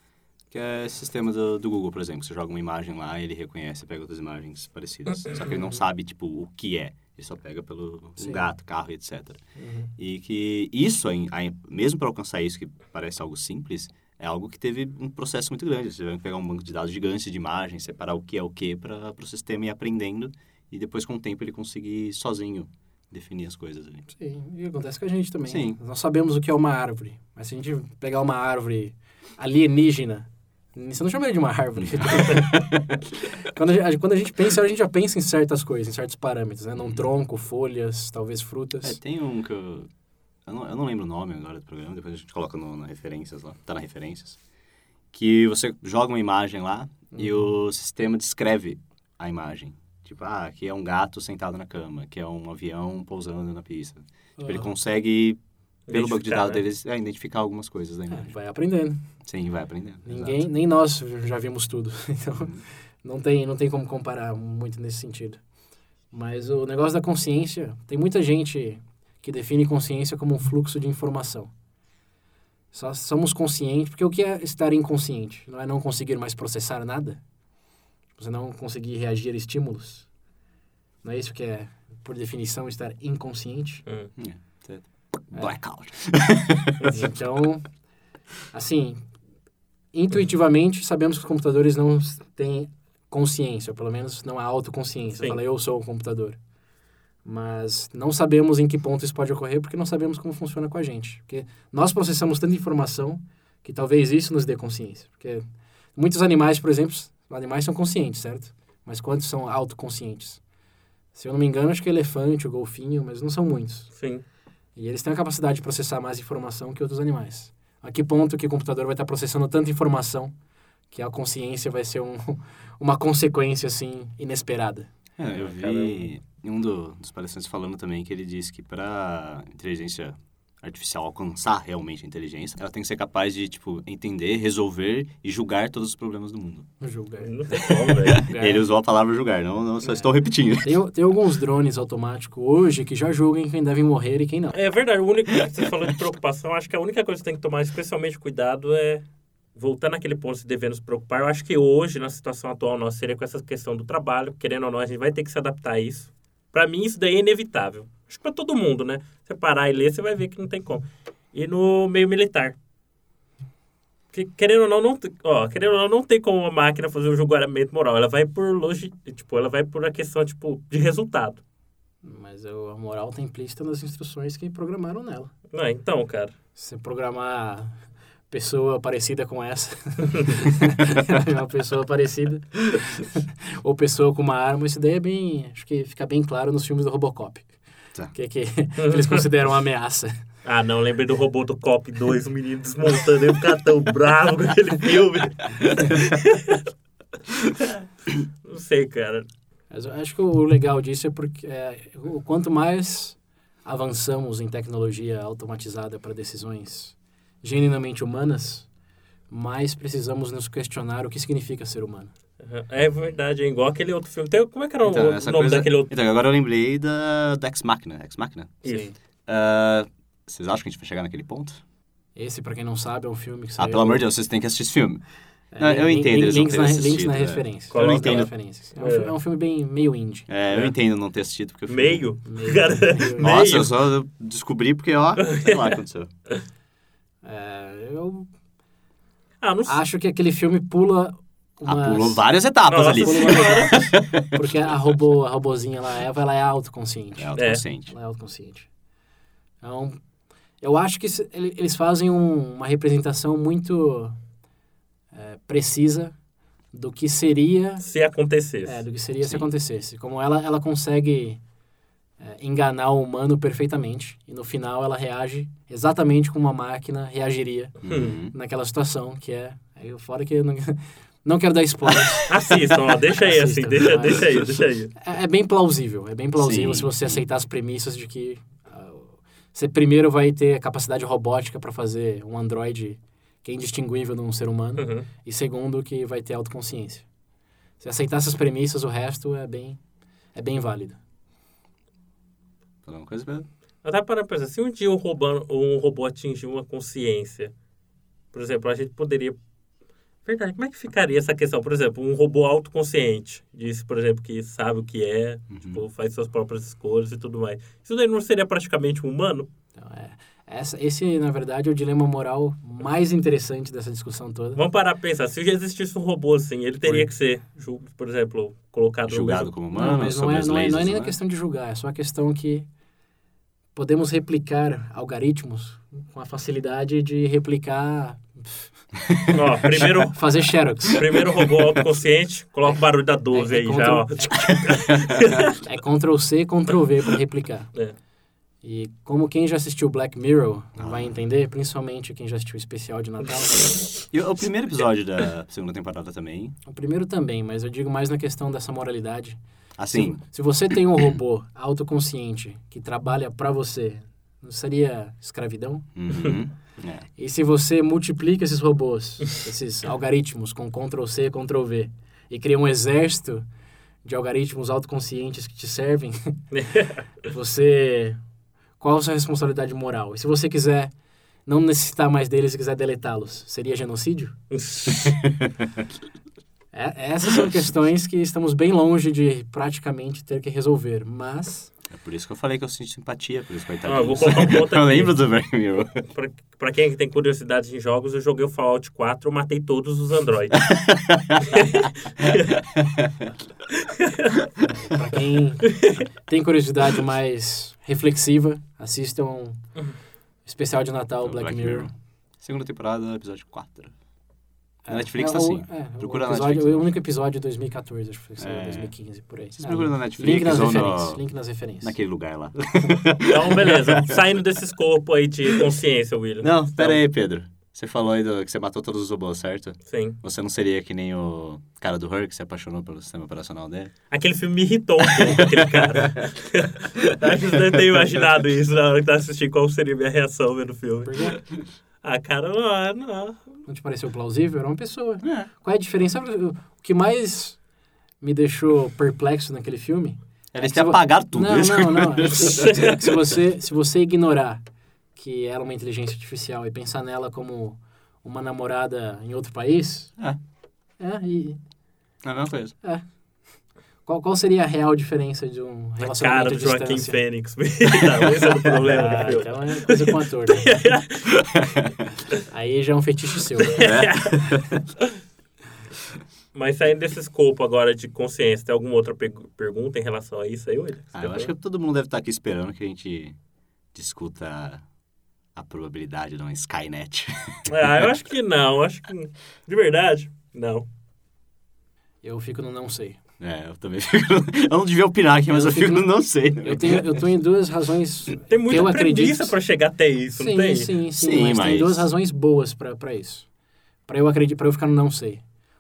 que é esse sistema do, do Google, por exemplo. Você joga uma imagem lá e ele reconhece, pega outras imagens parecidas. Só que ele não sabe, tipo, o que é. Ele só pega pelo Sim. gato, carro, etc. Uhum. E que isso, mesmo para alcançar isso, que parece algo simples, é algo que teve um processo muito grande. Você vai pegar um banco de dados gigante de imagens, separar o que é o que para o sistema ir aprendendo e depois, com o tempo, ele conseguir sozinho definir as coisas ali. Sim, e acontece com a gente também. Sim. Nós sabemos o que é uma árvore, mas se a gente pegar uma árvore alienígena, você não chama ele de uma árvore. quando, a gente, quando a gente pensa, a gente já pensa em certas coisas, em certos parâmetros, né? Num tronco, folhas, talvez É, frutas. tem um que eu... Eu não, eu não lembro o nome agora do programa, depois a gente coloca no, na referências lá, tá na referências. Que você joga uma imagem lá e o sistema descreve a imagem. Tipo, ah, aqui é um gato sentado na cama, aqui é um avião pousando na pista. Tipo, ele Ah, consegue, pelo banco de dados né? deles, é, identificar algumas coisas da é, imagem. vai aprendendo. Sim, vai aprendendo. Ninguém, nem nós já vimos tudo. Então, não tem, não tem como comparar muito nesse sentido. Mas o negócio da consciência, tem muita gente que define consciência como um fluxo de informação. Só somos conscientes, porque o que é estar inconsciente? Não é não conseguir mais processar nada? Você não conseguir reagir a estímulos? Não é isso que é, por definição, estar inconsciente? É, certo. Blackout. Então, assim, intuitivamente sabemos que os computadores não têm consciência, ou pelo menos não há autoconsciência. Sim. Fala, eu sou um computador. Mas não sabemos em que ponto isso pode ocorrer porque não sabemos como funciona com a gente. Porque nós processamos tanta informação que talvez isso nos dê consciência. Porque muitos animais, por exemplo, animais são conscientes, certo? Mas quantos são autoconscientes? Se eu não me engano, acho que o elefante, o golfinho, mas não são muitos. Sim. E eles têm a capacidade de processar mais informação que outros animais. A que ponto que o computador vai estar processando tanta informação que a consciência vai ser um, uma consequência, assim, inesperada? É, eu cara, vi um do- dos palestrantes falando também que ele disse que para inteligência artificial alcançar realmente a inteligência, ela tem que ser capaz de, tipo, entender, resolver e julgar todos os problemas do mundo. Julgar. É. Ele usou a palavra julgar, não, não só estou repetindo. Tem, tem alguns drones automáticos hoje que já julgam quem deve morrer e quem não. É verdade, o único que você falou de preocupação, acho que a única coisa que tem que tomar especialmente cuidado é voltar naquele ponto de dever nos preocupar. Eu acho que hoje, na situação atual nossa, seria com essa questão do trabalho, querendo ou não, a gente vai ter que se adaptar a isso. Pra mim, isso daí é inevitável. Acho que pra todo mundo, né? Você parar e ler, você vai ver que não tem como. E no meio militar. Que, querendo ou não, não, ó, querendo ou não, não tem como uma máquina fazer um julgamento moral. Ela vai por logi, tipo, ela vai por a questão, tipo, de resultado. Mas eu- a moral está implícita nas instruções que programaram nela. Não é? Então, cara. Se você programar pessoa parecida com essa, uma pessoa parecida, ou pessoa com uma arma, isso daí é bem, acho que fica bem claro nos filmes do Robocop. Tá. Que, que eles consideram uma ameaça. Ah, não, lembrei do robô do Cop 2, o menino desmontando, eu ficar tão bravo com aquele filme. não sei, cara. Mas eu acho que o legal disso é porque é, o quanto mais avançamos em tecnologia automatizada para decisões genuinamente humanas, mais precisamos nos questionar o que significa ser humano. É verdade, é igual aquele outro filme. Tem, como é que era o Então, essa nome coisa- daquele outro? Então, agora eu lembrei da, da Ex Machina. Ex Machina? Sim. Ah, vocês acham que a gente vai chegar naquele ponto? Esse, para quem não sabe, é um filme que Ah, saiu... pelo amor de Deus, vocês têm que assistir esse filme. É, Não, eu entendo, eles não links, terem na, links assistido, na é. referência. Links na lá. referências. É um, É. fi- é um filme bem meio indie. É, eu É. entendo não ter assistido, porque eu fui- Meio? Meio- Cara, meio- Nossa, eu só descobri porque, ó, sei lá o que aconteceu. É, eu Ah, não sei. acho que aquele filme pula Ah, umas... pulou várias etapas Nossa ali. Porque a robô, a robozinha lá, Eva, ela é autoconsciente. É autoconsciente. Ela é autoconsciente. Então, eu acho que se- ele- eles fazem um- uma representação muito é, precisa do que seria Se acontecesse. é, do que seria se Sim. acontecesse. Como ela, ela consegue é, enganar o humano perfeitamente e no final ela reage exatamente como uma máquina reagiria Uhum. naquela situação, que é fora que eu não, não quero dar spoilers. Assistam, ó, deixa aí assim, deixa, mas- deixa aí, deixa aí. É, é bem plausível, é bem plausível Sim, se você sim. aceitar as premissas de que ah, você primeiro vai ter a capacidade robótica para fazer um androide que é indistinguível de um ser humano Uhum. e segundo que vai ter autoconsciência. Se aceitar essas premissas, o resto é bem é bem válido. Falar uma coisa, Pedro? Eu tava parando pra pensar, se um dia um robô, um robô atingir uma consciência, por exemplo, a gente poderia... Verdade, como é que ficaria essa questão? Por exemplo, um robô autoconsciente, disse, por exemplo, que sabe o que é, Uhum. tipo, faz suas próprias escolhas e tudo mais. Isso daí não seria praticamente um humano? Então, é, essa, esse, na verdade, é o dilema moral mais interessante dessa discussão toda. Vamos parar pra pensar, se já existisse um robô assim, ele teria que ser, por exemplo, colocado Julgado mesmo- como Não, humano, mas não é, não, é, leis, não é nem a né? questão de julgar, é só a questão que podemos replicar algoritmos com a facilidade de replicar, Ó, primeiro, fazer xerox. primeiro robô autoconsciente, coloca o barulho da 12 É, é aí já, ó. É Ctrl C, Ctrl V para replicar. É. E como quem já assistiu Black Mirror Ah. vai entender, principalmente quem já assistiu o especial de Natal. E o o primeiro episódio da segunda temporada também. o primeiro também, mas eu digo mais na questão dessa moralidade. Assim, Se, se você tem um robô autoconsciente que trabalha para você, não seria escravidão? uhum, é. E se você multiplica esses robôs, esses algoritmos com Ctrl C, Ctrl V, e cria um exército de algoritmos autoconscientes que te servem, você. Qual a sua responsabilidade moral? E se você quiser não necessitar mais deles e quiser deletá-los, seria genocídio? É- essas são questões que estamos bem longe de praticamente ter que resolver, mas É por isso que eu falei que eu sinto simpatia por isso, coitadinho. Ah, eu vou colocar um ponto Eu aqui. lembro do Black Mirror. Pra, pra quem tem curiosidade em jogos, eu joguei o Fallout 4, eu matei todos os androides. para quem tem curiosidade mais reflexiva, assistam um especial de Natal Black, Mirror. Segunda temporada, episódio 4. Na É, Netflix é, tá assim. É, Procura o, na episódio, Netflix. o único episódio de 2014, acho que foi É. 2015, por aí. Vocês Ah, procuram na Netflix Link nas ou no- referências. Link nas referências. Naquele lugar lá. Então, beleza. Saindo desse escopo aí de consciência, William. Não, pera aí, Pedro. Você falou aí do, que você matou todos os robôs, certo? Sim. Você não seria que nem o cara do Her que se apaixonou pelo sistema operacional dele? Aquele filme me irritou um pouco, aquele cara. Acho que você deve ter imaginado isso na hora que tá assistindo, qual seria a minha reação vendo o filme. Por quê? Ah, cara, não, não. Não te pareceu plausível? Era uma pessoa. É. Qual é a diferença? O que mais me deixou perplexo naquele filme? Eles É vo- apagado tudo. Não, não, não. É se, se você, se você ignorar que ela é uma inteligência artificial e pensar nela como uma namorada em outro país, É, é, e é a mesma coisa. Qual, qual seria a real diferença de um A cara relacionamento do Joaquim? Fênix. Não, esse é o problema Ah, então é coisa com ator, né? Aí já é um fetiche seu. Mas saindo desse escopo agora de consciência, tem alguma outra pe- pergunta em relação a isso aí, William? Ah, eu acho que todo mundo deve estar aqui esperando que a gente discuta a probabilidade de uma Skynet. Ah, eu acho que não. Acho que, de verdade, não. Eu fico no não sei. É, eu também fico. Eu não devia opinar aqui, mas Eu eu fico no não sei. Eu tenho, eu tenho duas razões. Tem muita eu acredito. pra chegar até isso, sim, não tem? sim, sim, Sim, mas, tem mas- duas razões boas pra pra isso. Pra eu acreditar, para eu ficar no não sei.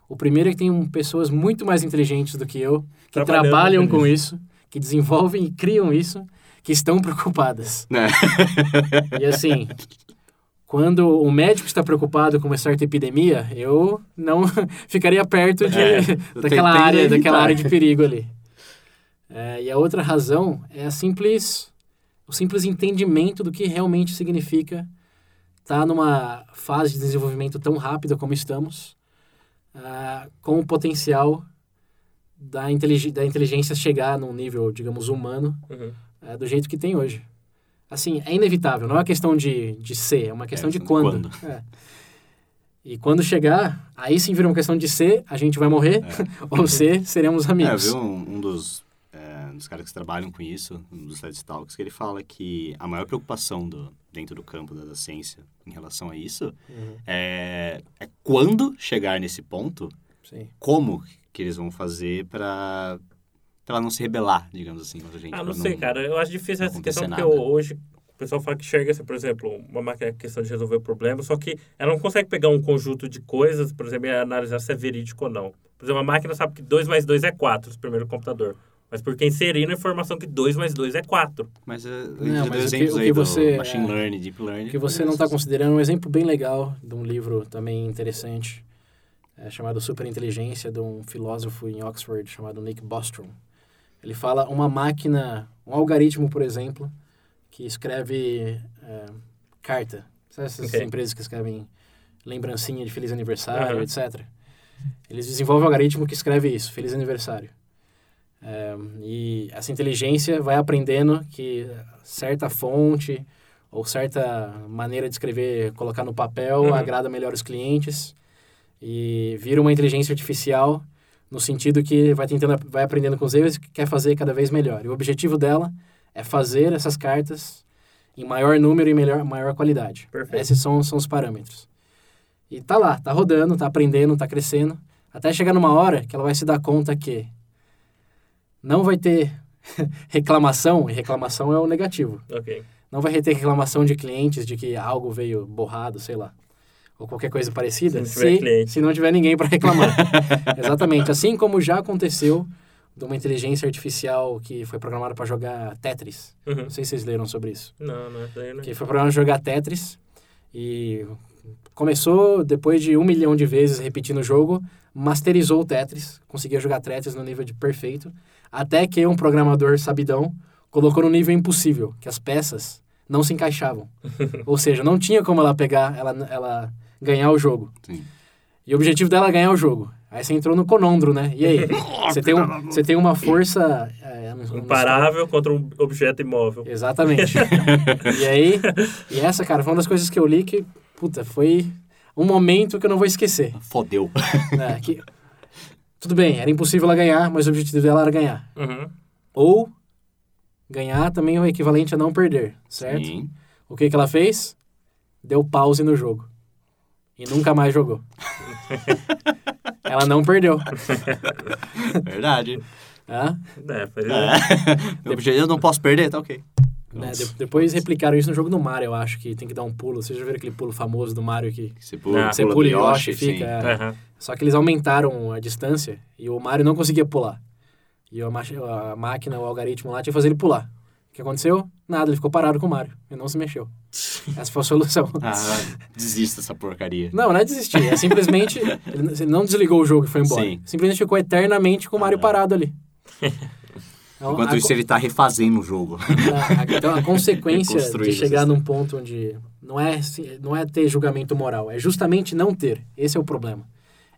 O primeiro é que tem um- pessoas muito mais inteligentes do que eu que trabalham com com isso, que desenvolvem e criam isso, que estão preocupadas. É. E assim, quando o médico está preocupado com uma certa epidemia, eu não ficaria perto de, É, daquela, área, evitar. daquela área de perigo ali. É, e a outra razão é a simples, o simples entendimento do que realmente significa estar numa fase de desenvolvimento tão rápida como estamos, ah, com o potencial da, intelig da inteligência chegar num nível, digamos, humano, Uhum. é, do jeito que tem hoje. Assim, é inevitável, não é uma questão de, de ser, é uma questão É, de quando. quando. É. E quando chegar, aí sim vira uma questão de ser, a gente vai morrer, ou ser, seremos É, eu amigos. vi um, um dos, é, dos caras que trabalham com isso, um dos TED Talks, que ele fala que a maior preocupação do, dentro do campo da, da ciência em relação a isso Uhum. é, é quando chegar nesse ponto, Sim. como que eles vão fazer para para não se rebelar, digamos assim, contra a gente. Ah, pra não sei, cara. Eu acho difícil essa questão, acontecer porque nada. hoje o pessoal fala que enxerga, assim, por exemplo, uma máquina é questão de resolver o problema, só que ela não consegue pegar um conjunto de coisas, por exemplo, e analisar se é verídico ou não. Por exemplo, a máquina sabe que 2 mais 2 é 4, o primeiro computador. Mas porque inserindo a informação que 2 mais 2 é 4. Mas uh, Não, mas deu o que- exemplos o que você- machine é, learning, deep learning. O que você não está considerando é um exemplo bem legal de um livro também interessante, é, chamado Superinteligência, de um filósofo em Oxford chamado Nick Bostrom. Ele fala uma máquina, um algoritmo, por exemplo, que escreve é, carta. Sabe essas Ok. empresas que escrevem lembrancinha de feliz aniversário, Aham. etc. Eles desenvolvem um algoritmo que escreve isso, feliz aniversário. É, e essa inteligência vai aprendendo que certa fonte ou certa maneira de escrever, colocar no papel, Uhum. agrada melhor os clientes e vira uma inteligência artificial no sentido que vai tentando, vai aprendendo com os erros e quer fazer cada vez melhor. E o objetivo dela é fazer essas cartas em maior número e melhor, maior qualidade. Perfeito. Esses são, são os parâmetros. E tá lá, tá rodando, tá aprendendo, tá crescendo, até chegar numa hora que ela vai se dar conta que não vai ter reclamação, e reclamação é o negativo. Não vai ter reclamação de clientes de que algo veio borrado, sei lá, ou qualquer coisa parecida, Se não tiver cliente. se não tiver ninguém para reclamar. Exatamente. Assim como já aconteceu de uma inteligência artificial que foi programada para jogar Tetris. Uhum. Não sei se vocês leram sobre isso. Não, não, aí não. Que foi programado para jogar Tetris e começou depois de um milhão de vezes repetindo o jogo, masterizou o Tetris, conseguia jogar Tetris no nível de perfeito, até que um programador sabidão colocou no nível impossível, que as peças não se encaixavam. Ou seja, não tinha como ela pegar, ela, ela ganhar o jogo. Sim. E o objetivo dela é ganhar o jogo. Aí você entrou no conondro, né? E aí? Você tem, um, você tem uma força... É, não- não- Imparável contra um objeto imóvel. Exatamente. e aí, e essa, cara, foi uma das coisas que eu li que, puta, foi um momento que eu não vou esquecer. Fodeu. né? Que, tudo bem, era impossível ela ganhar, mas o objetivo dela era ganhar. Uhum. Ou ganhar também é o equivalente a não perder, certo? Sim. O que, que ela fez? Deu pause no jogo. E nunca mais jogou. ela não perdeu. Verdade. Tá? É, foi... É. Meu objetivo eu não posso perder, tá ok. Né, de- depois replicaram isso no jogo do Mario, eu acho, que tem que dar um pulo. Vocês já viram aquele pulo famoso do Mario que Você pula, Ah, você pula pula e Yoshi sim. fica... é. Aham. Só que eles aumentaram a distância e o Mario não conseguia pular. E a, a máquina, o algoritmo lá, tinha que fazer ele pular. O que aconteceu? Nada, ele ficou parado com o Mario. Ele não se mexeu. Essa foi a solução. Ah, desista dessa porcaria. Não, não é desistir. É simplesmente... Ele não desligou o jogo e foi embora. Sim. Simplesmente ficou eternamente com o Mario Ah. parado ali. Então, Enquanto a, isso, ele tá refazendo o jogo. então, a consequência de chegar essa num ponto onde não é, assim, não é ter julgamento moral, é justamente não ter. Esse é o problema.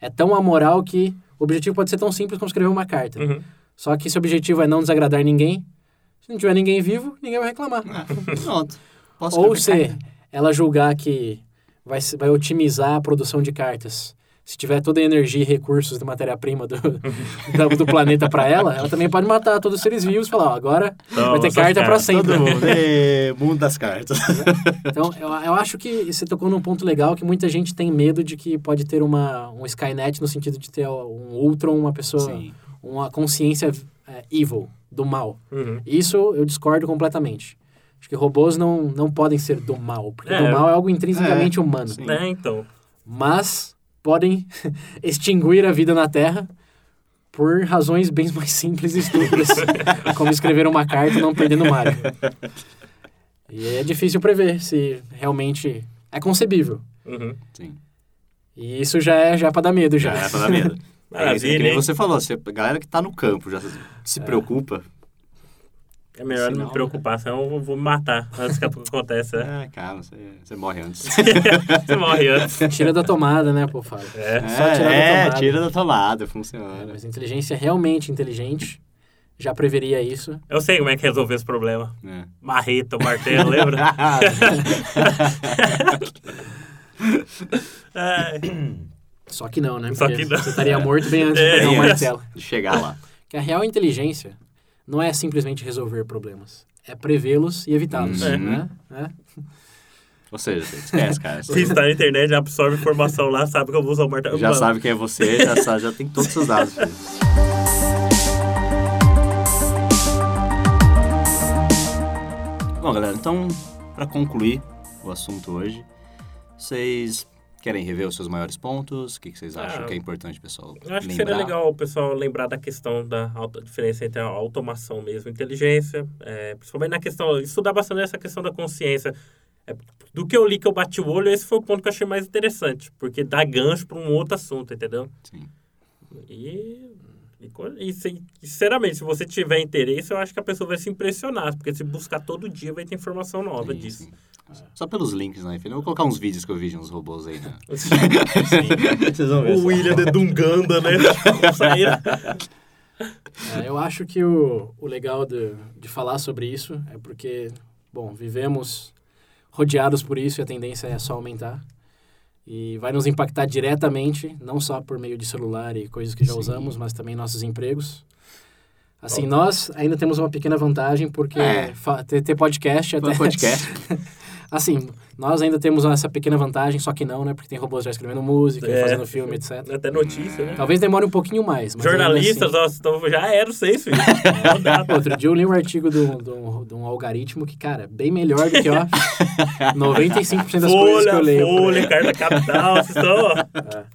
É tão amoral que o objetivo pode ser tão simples como escrever uma carta. Uhum. Só que se o objetivo é não desagradar ninguém, se não tiver ninguém vivo, ninguém vai reclamar. Pronto. Posso Ou se ela julgar que vai, vai otimizar a produção de cartas, se tiver toda a energia e recursos de matéria-prima do, do, do planeta para ela, ela também pode matar todos os seres vivos e falar, ó, agora Toma vai ter carta para sempre. Todo mundo. Ê, mundo das cartas. Então, eu, eu acho que você tocou num ponto legal que muita gente tem medo de que pode ter uma, um Skynet no sentido de ter um Ultron, uma pessoa, Sim. uma consciência é, evil, do mal. Uhum. Isso eu discordo completamente. Acho que robôs não, não podem ser do mal, porque É. do mal é algo intrinsecamente humano. sim. É, então. Mas podem extinguir a vida na Terra por razões bem mais simples e estúpidas, como escrever uma carta e não perder no Mario. E é difícil prever se realmente é concebível. Uhum. Sim. E isso já é, já é pra dar medo, já. Já é pra dar medo. É isso que Maravilha, nem você falou, você, a galera que tá no campo já se preocupa. É melhor não Senão- me preocupar, senão eu vou me matar antes que aconteça. Ah, calma, você, você morre antes. Você morre antes. Tira da tomada, né, pô, Fábio? É. Só tirar da é, tomada. tira da tomada, É, funciona. mas a inteligência realmente inteligente já preveria isso. Eu sei como é que resolver esse problema. É. Marreta, martelo, lembra? É. Só que não, né? Só Porque que não. Você estaria morto bem antes de É, pegar um antes. martelo. De chegar lá. Que a real inteligência não é simplesmente resolver problemas. É prevê-los e evitá-los. Uhum. Né? É. Ou seja, você esquece, cara. Se está na internet, já absorve informação lá, sabe que eu vou usar o martelo. Já Mano, sabe quem é você, já, sabe, já tem todos os seus dados. filho. Bom, galera, então, para concluir o assunto hoje, vocês querem rever os seus maiores pontos? O que, que vocês acham Ah, que é importante, pessoal? Eu acho que lembrar? seria legal o pessoal lembrar da questão da diferença entre a automação mesmo e inteligência. É, principalmente na questão, estudar bastante essa questão da consciência. É, do que eu li que eu bati o olho, esse foi o ponto que eu achei mais interessante. Porque dá gancho para um outro assunto, entendeu? Sim. E, e, e, sin- sinceramente, se você tiver interesse, eu acho que a pessoa vai se impressionar. Porque se buscar todo dia, vai ter informação nova Sim, disso. sim. Só pelos links, né, filho? Eu vou colocar uns vídeos que eu vi de uns robôs aí, né? Sim. Vocês vão ver. o só. William de Dunganda, né? É, eu acho que o, o legal de, de falar sobre isso é porque, bom, vivemos rodeados por isso e a tendência é só aumentar. E vai nos impactar diretamente, não só por meio de celular e coisas que já Sim. usamos, mas também nossos empregos. Assim, nós ainda temos uma pequena vantagem porque É. ter, ter podcast... Um podcast. assim, nós ainda temos essa pequena vantagem, só que não, né? Porque tem robôs já escrevendo música, É. fazendo filme, etc. Até notícia, né? Talvez demore um pouquinho mais. mas Jornalistas, assim- ó, então já era seis, filho. Outro dia eu li um artigo de um, de um- de um algoritmo que, cara, bem melhor do que, ó, 95% das coisas que eu Folha, leio. folha, aí. carta capital, vocês estão, ó,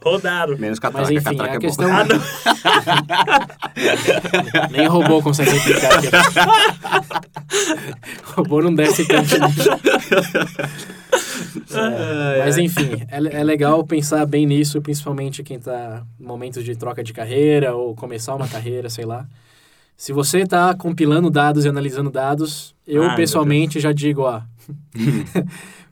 rodaram. Menos Mas catraca, enfim, catraca a é questão... bom. Ah, não. Nem robô consegue replicar aqui. robô não desce tanto. É, mas enfim, é, é legal pensar bem nisso, principalmente quem tá em momentos de troca de carreira ou começar uma carreira, sei lá. Se você tá compilando dados e analisando dados, eu meu pessoalmente já digo, ó.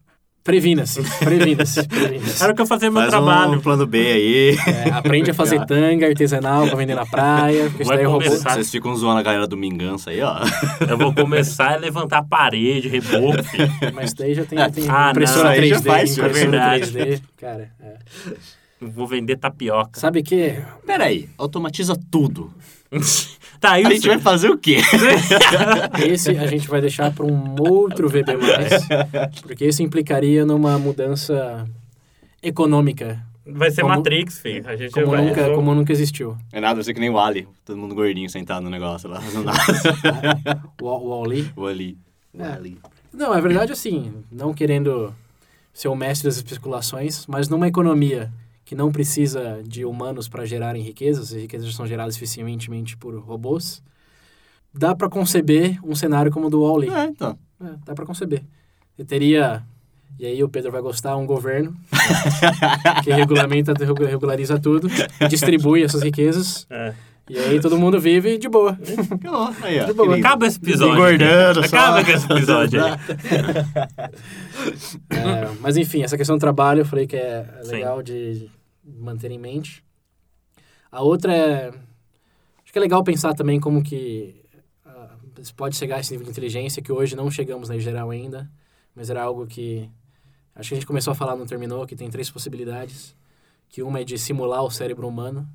Previna-se, previna-se, previna-se. Era o que eu fazia meu Faz trabalho. um plano B aí. É, aprende a fazer tanga artesanal pra vender na praia, Vai daí é robô. começar. Vocês ficam zoando a galera do Mingança aí, ó. Eu vou começar a levantar a parede, reboco, filho. Mas daí já tem, tem Ah, não, impressora já 3D, faz, é impressora verdade. 3D. Cara, é. Vou vender tapioca. sabe que Pera aí, automatiza tudo. tá, A isso. gente vai fazer o quê? esse a gente vai deixar para um outro VB+, porque isso implicaria numa mudança econômica, Vai ser Como- Matrix, filho. A gente como vai. nunca, como nunca existiu. É nada, você que nem o Ali. Todo mundo gordinho sentado no negócio lá, fazendo nada. O, o Wall-E. O Ali. O É. Ali. Não, é verdade assim, não querendo ser o mestre das especulações, mas numa economia que não precisa de humanos para gerarem riquezas, e riquezas são geradas eficientemente por robôs, dá para conceber um cenário como o do Wall-E. É, então. É, dá para conceber. Você teria, e aí o Pedro vai gostar, um governo que regulamenta, regu- regulariza tudo, e distribui essas riquezas, É. e aí todo mundo vive de boa. Aí, ó. De boa. Acaba esse episódio. Engordando só. Acaba com esse episódio aí. É, mas enfim, essa questão do trabalho eu falei que é Sim. legal de manter em mente. A outra é. Acho que é legal pensar também como que se pode chegar a esse nível de inteligência, que hoje não chegamos na geral ainda, mas era algo que. Acho que a gente começou a falar, não terminou, que tem três possibilidades. Que uma é de simular o cérebro humano.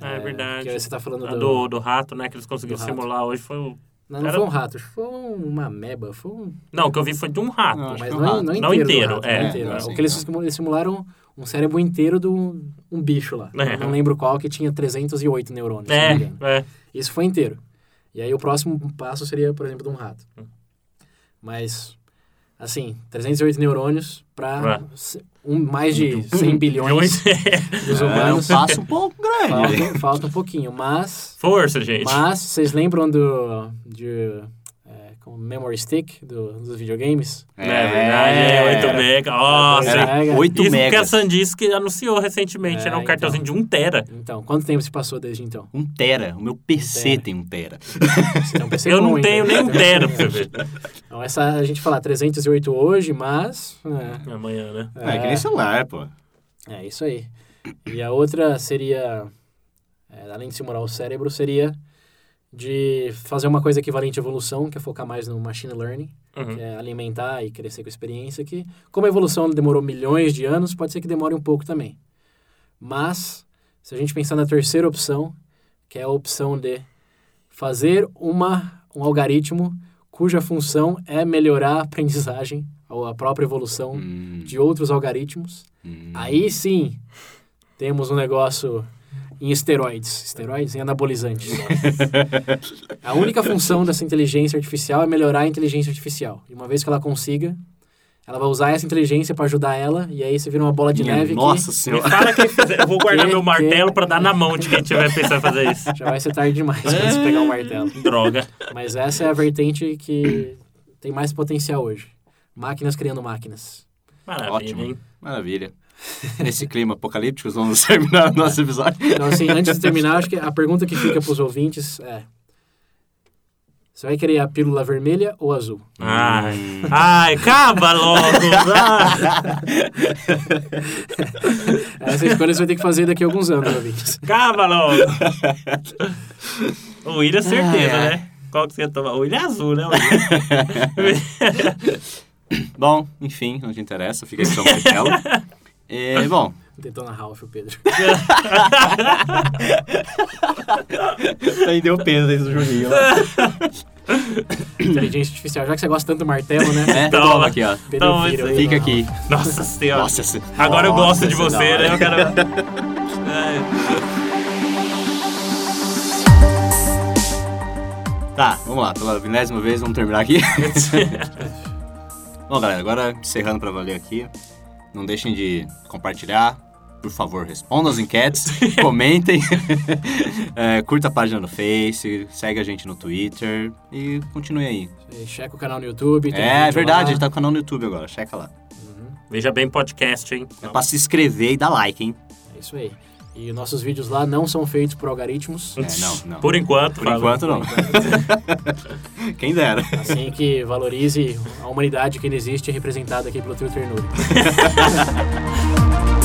Ah, é verdade. Que aí você tá falando A do. do, do rato, né? Que eles conseguiram simular hoje foi o. Não, não Era- foi um rato, foi uma ameba, foi um Não, o que eu vi foi de um rato. Não, Mas não, é um é- rato. não, é Não inteiro, inteiro, rato, é, não é inteiro. não, o sim, que não. eles simularam um cérebro inteiro de um, um bicho lá. É. Não lembro qual, que tinha 308 neurônios. se não me É, engano. é. Isso foi inteiro. E aí o próximo passo seria, por exemplo, de um rato. Hum. Mas, assim, 308 neurônios para É. um, mais de 100 bilhões dos É um humanos. passo um pouco grande. falta, falta um pouquinho, mas... Força, gente. Mas, vocês lembram do... De, é, como Memory Stick do, dos videogames? É verdade, é 8 mega. Nossa, Era Era Mega. 8 Isso porque a. SanDisk anunciou recentemente. É, era um então. cartãozinho de 1 tera. Então, quanto tempo se passou desde então? Um tera. O meu PC tera. tem um tera. Você tem um PC Eu não ainda, tenho né? nem um Tem um tera PC pra você ver. Então, essa a gente fala 308 hoje, mas. Amanhã, né? É, que nem celular, pô. É, é isso aí. E a outra seria, é, além de simular o cérebro, seria de fazer uma coisa equivalente à evolução, que é focar mais no machine learning, que Uhum. é alimentar e crescer com experiência, que como a evolução demorou milhões de anos, pode ser que demore um pouco também. Mas, se a gente pensar na terceira opção, que é a opção de fazer uma, um algoritmo cuja função é melhorar a aprendizagem ou a própria evolução Hum, de outros algoritmos. hum. Aí sim temos um negócio em esteroides, esteroides em anabolizantes. a única função dessa inteligência artificial é melhorar a inteligência artificial. E uma vez que ela consiga, ela vai usar essa inteligência para ajudar ela e aí você vira uma bola de Minha neve Nossa Me senhora. fala. Eu vou guardar Que- meu martelo pra dar na mão de quem tiver pensando em fazer isso. que já vai ser tarde demais quando você pegar o martelo. Droga. Mas essa é a vertente que tem mais potencial hoje. Máquinas criando máquinas. Maravilha, Ótimo. hein? Maravilha. Nesse clima apocalíptico, vamos terminar o nosso episódio. Então, assim, antes de terminar, acho que a pergunta que fica para os ouvintes é: Você vai querer a pílula vermelha ou azul? Ai, Hum. ai, acaba logo! Ah, Essa escolha você vai ter que fazer daqui a alguns anos, ouvintes. acaba logo! O William, certeza, Ai, ai. né? Qual que você ia tomar? O William é azul, né? Bom, enfim, não te interessa, fica aí com seu martelo. É, bom, Tentou na Ralph, o Pedro. aí deu peso dentro do joguinho. Inteligência artificial. Já que você gosta tanto do martelo, né? É, Toma. toma aqui, ó. Pedro Toma Fica aqui. Ralph. Nossa senhora. Nossa, Agora eu Nossa, gosto de é você, né? Eu quero... Ai. Tá, vamos lá, pela milésima vez, vamos terminar aqui. Bom, galera, agora encerrando pra valer aqui, não deixem de compartilhar, por favor, respondam as enquetes, comentem, é, curta a página no Face, segue a gente no Twitter e continue aí. E Checa o canal no YouTube. tem É vídeo verdade, a lá. gente tá com o canal no YouTube agora, checa lá. Veja bem podcast, hein? É pra se inscrever e dar like, hein? É isso aí. E nossos vídeos lá não são feitos por algoritmos. É, não, não. Por enquanto, Por enquanto não. Quem dera. Assim que valorize a humanidade que ainda existe, representada aqui pelo Twitter Nuri.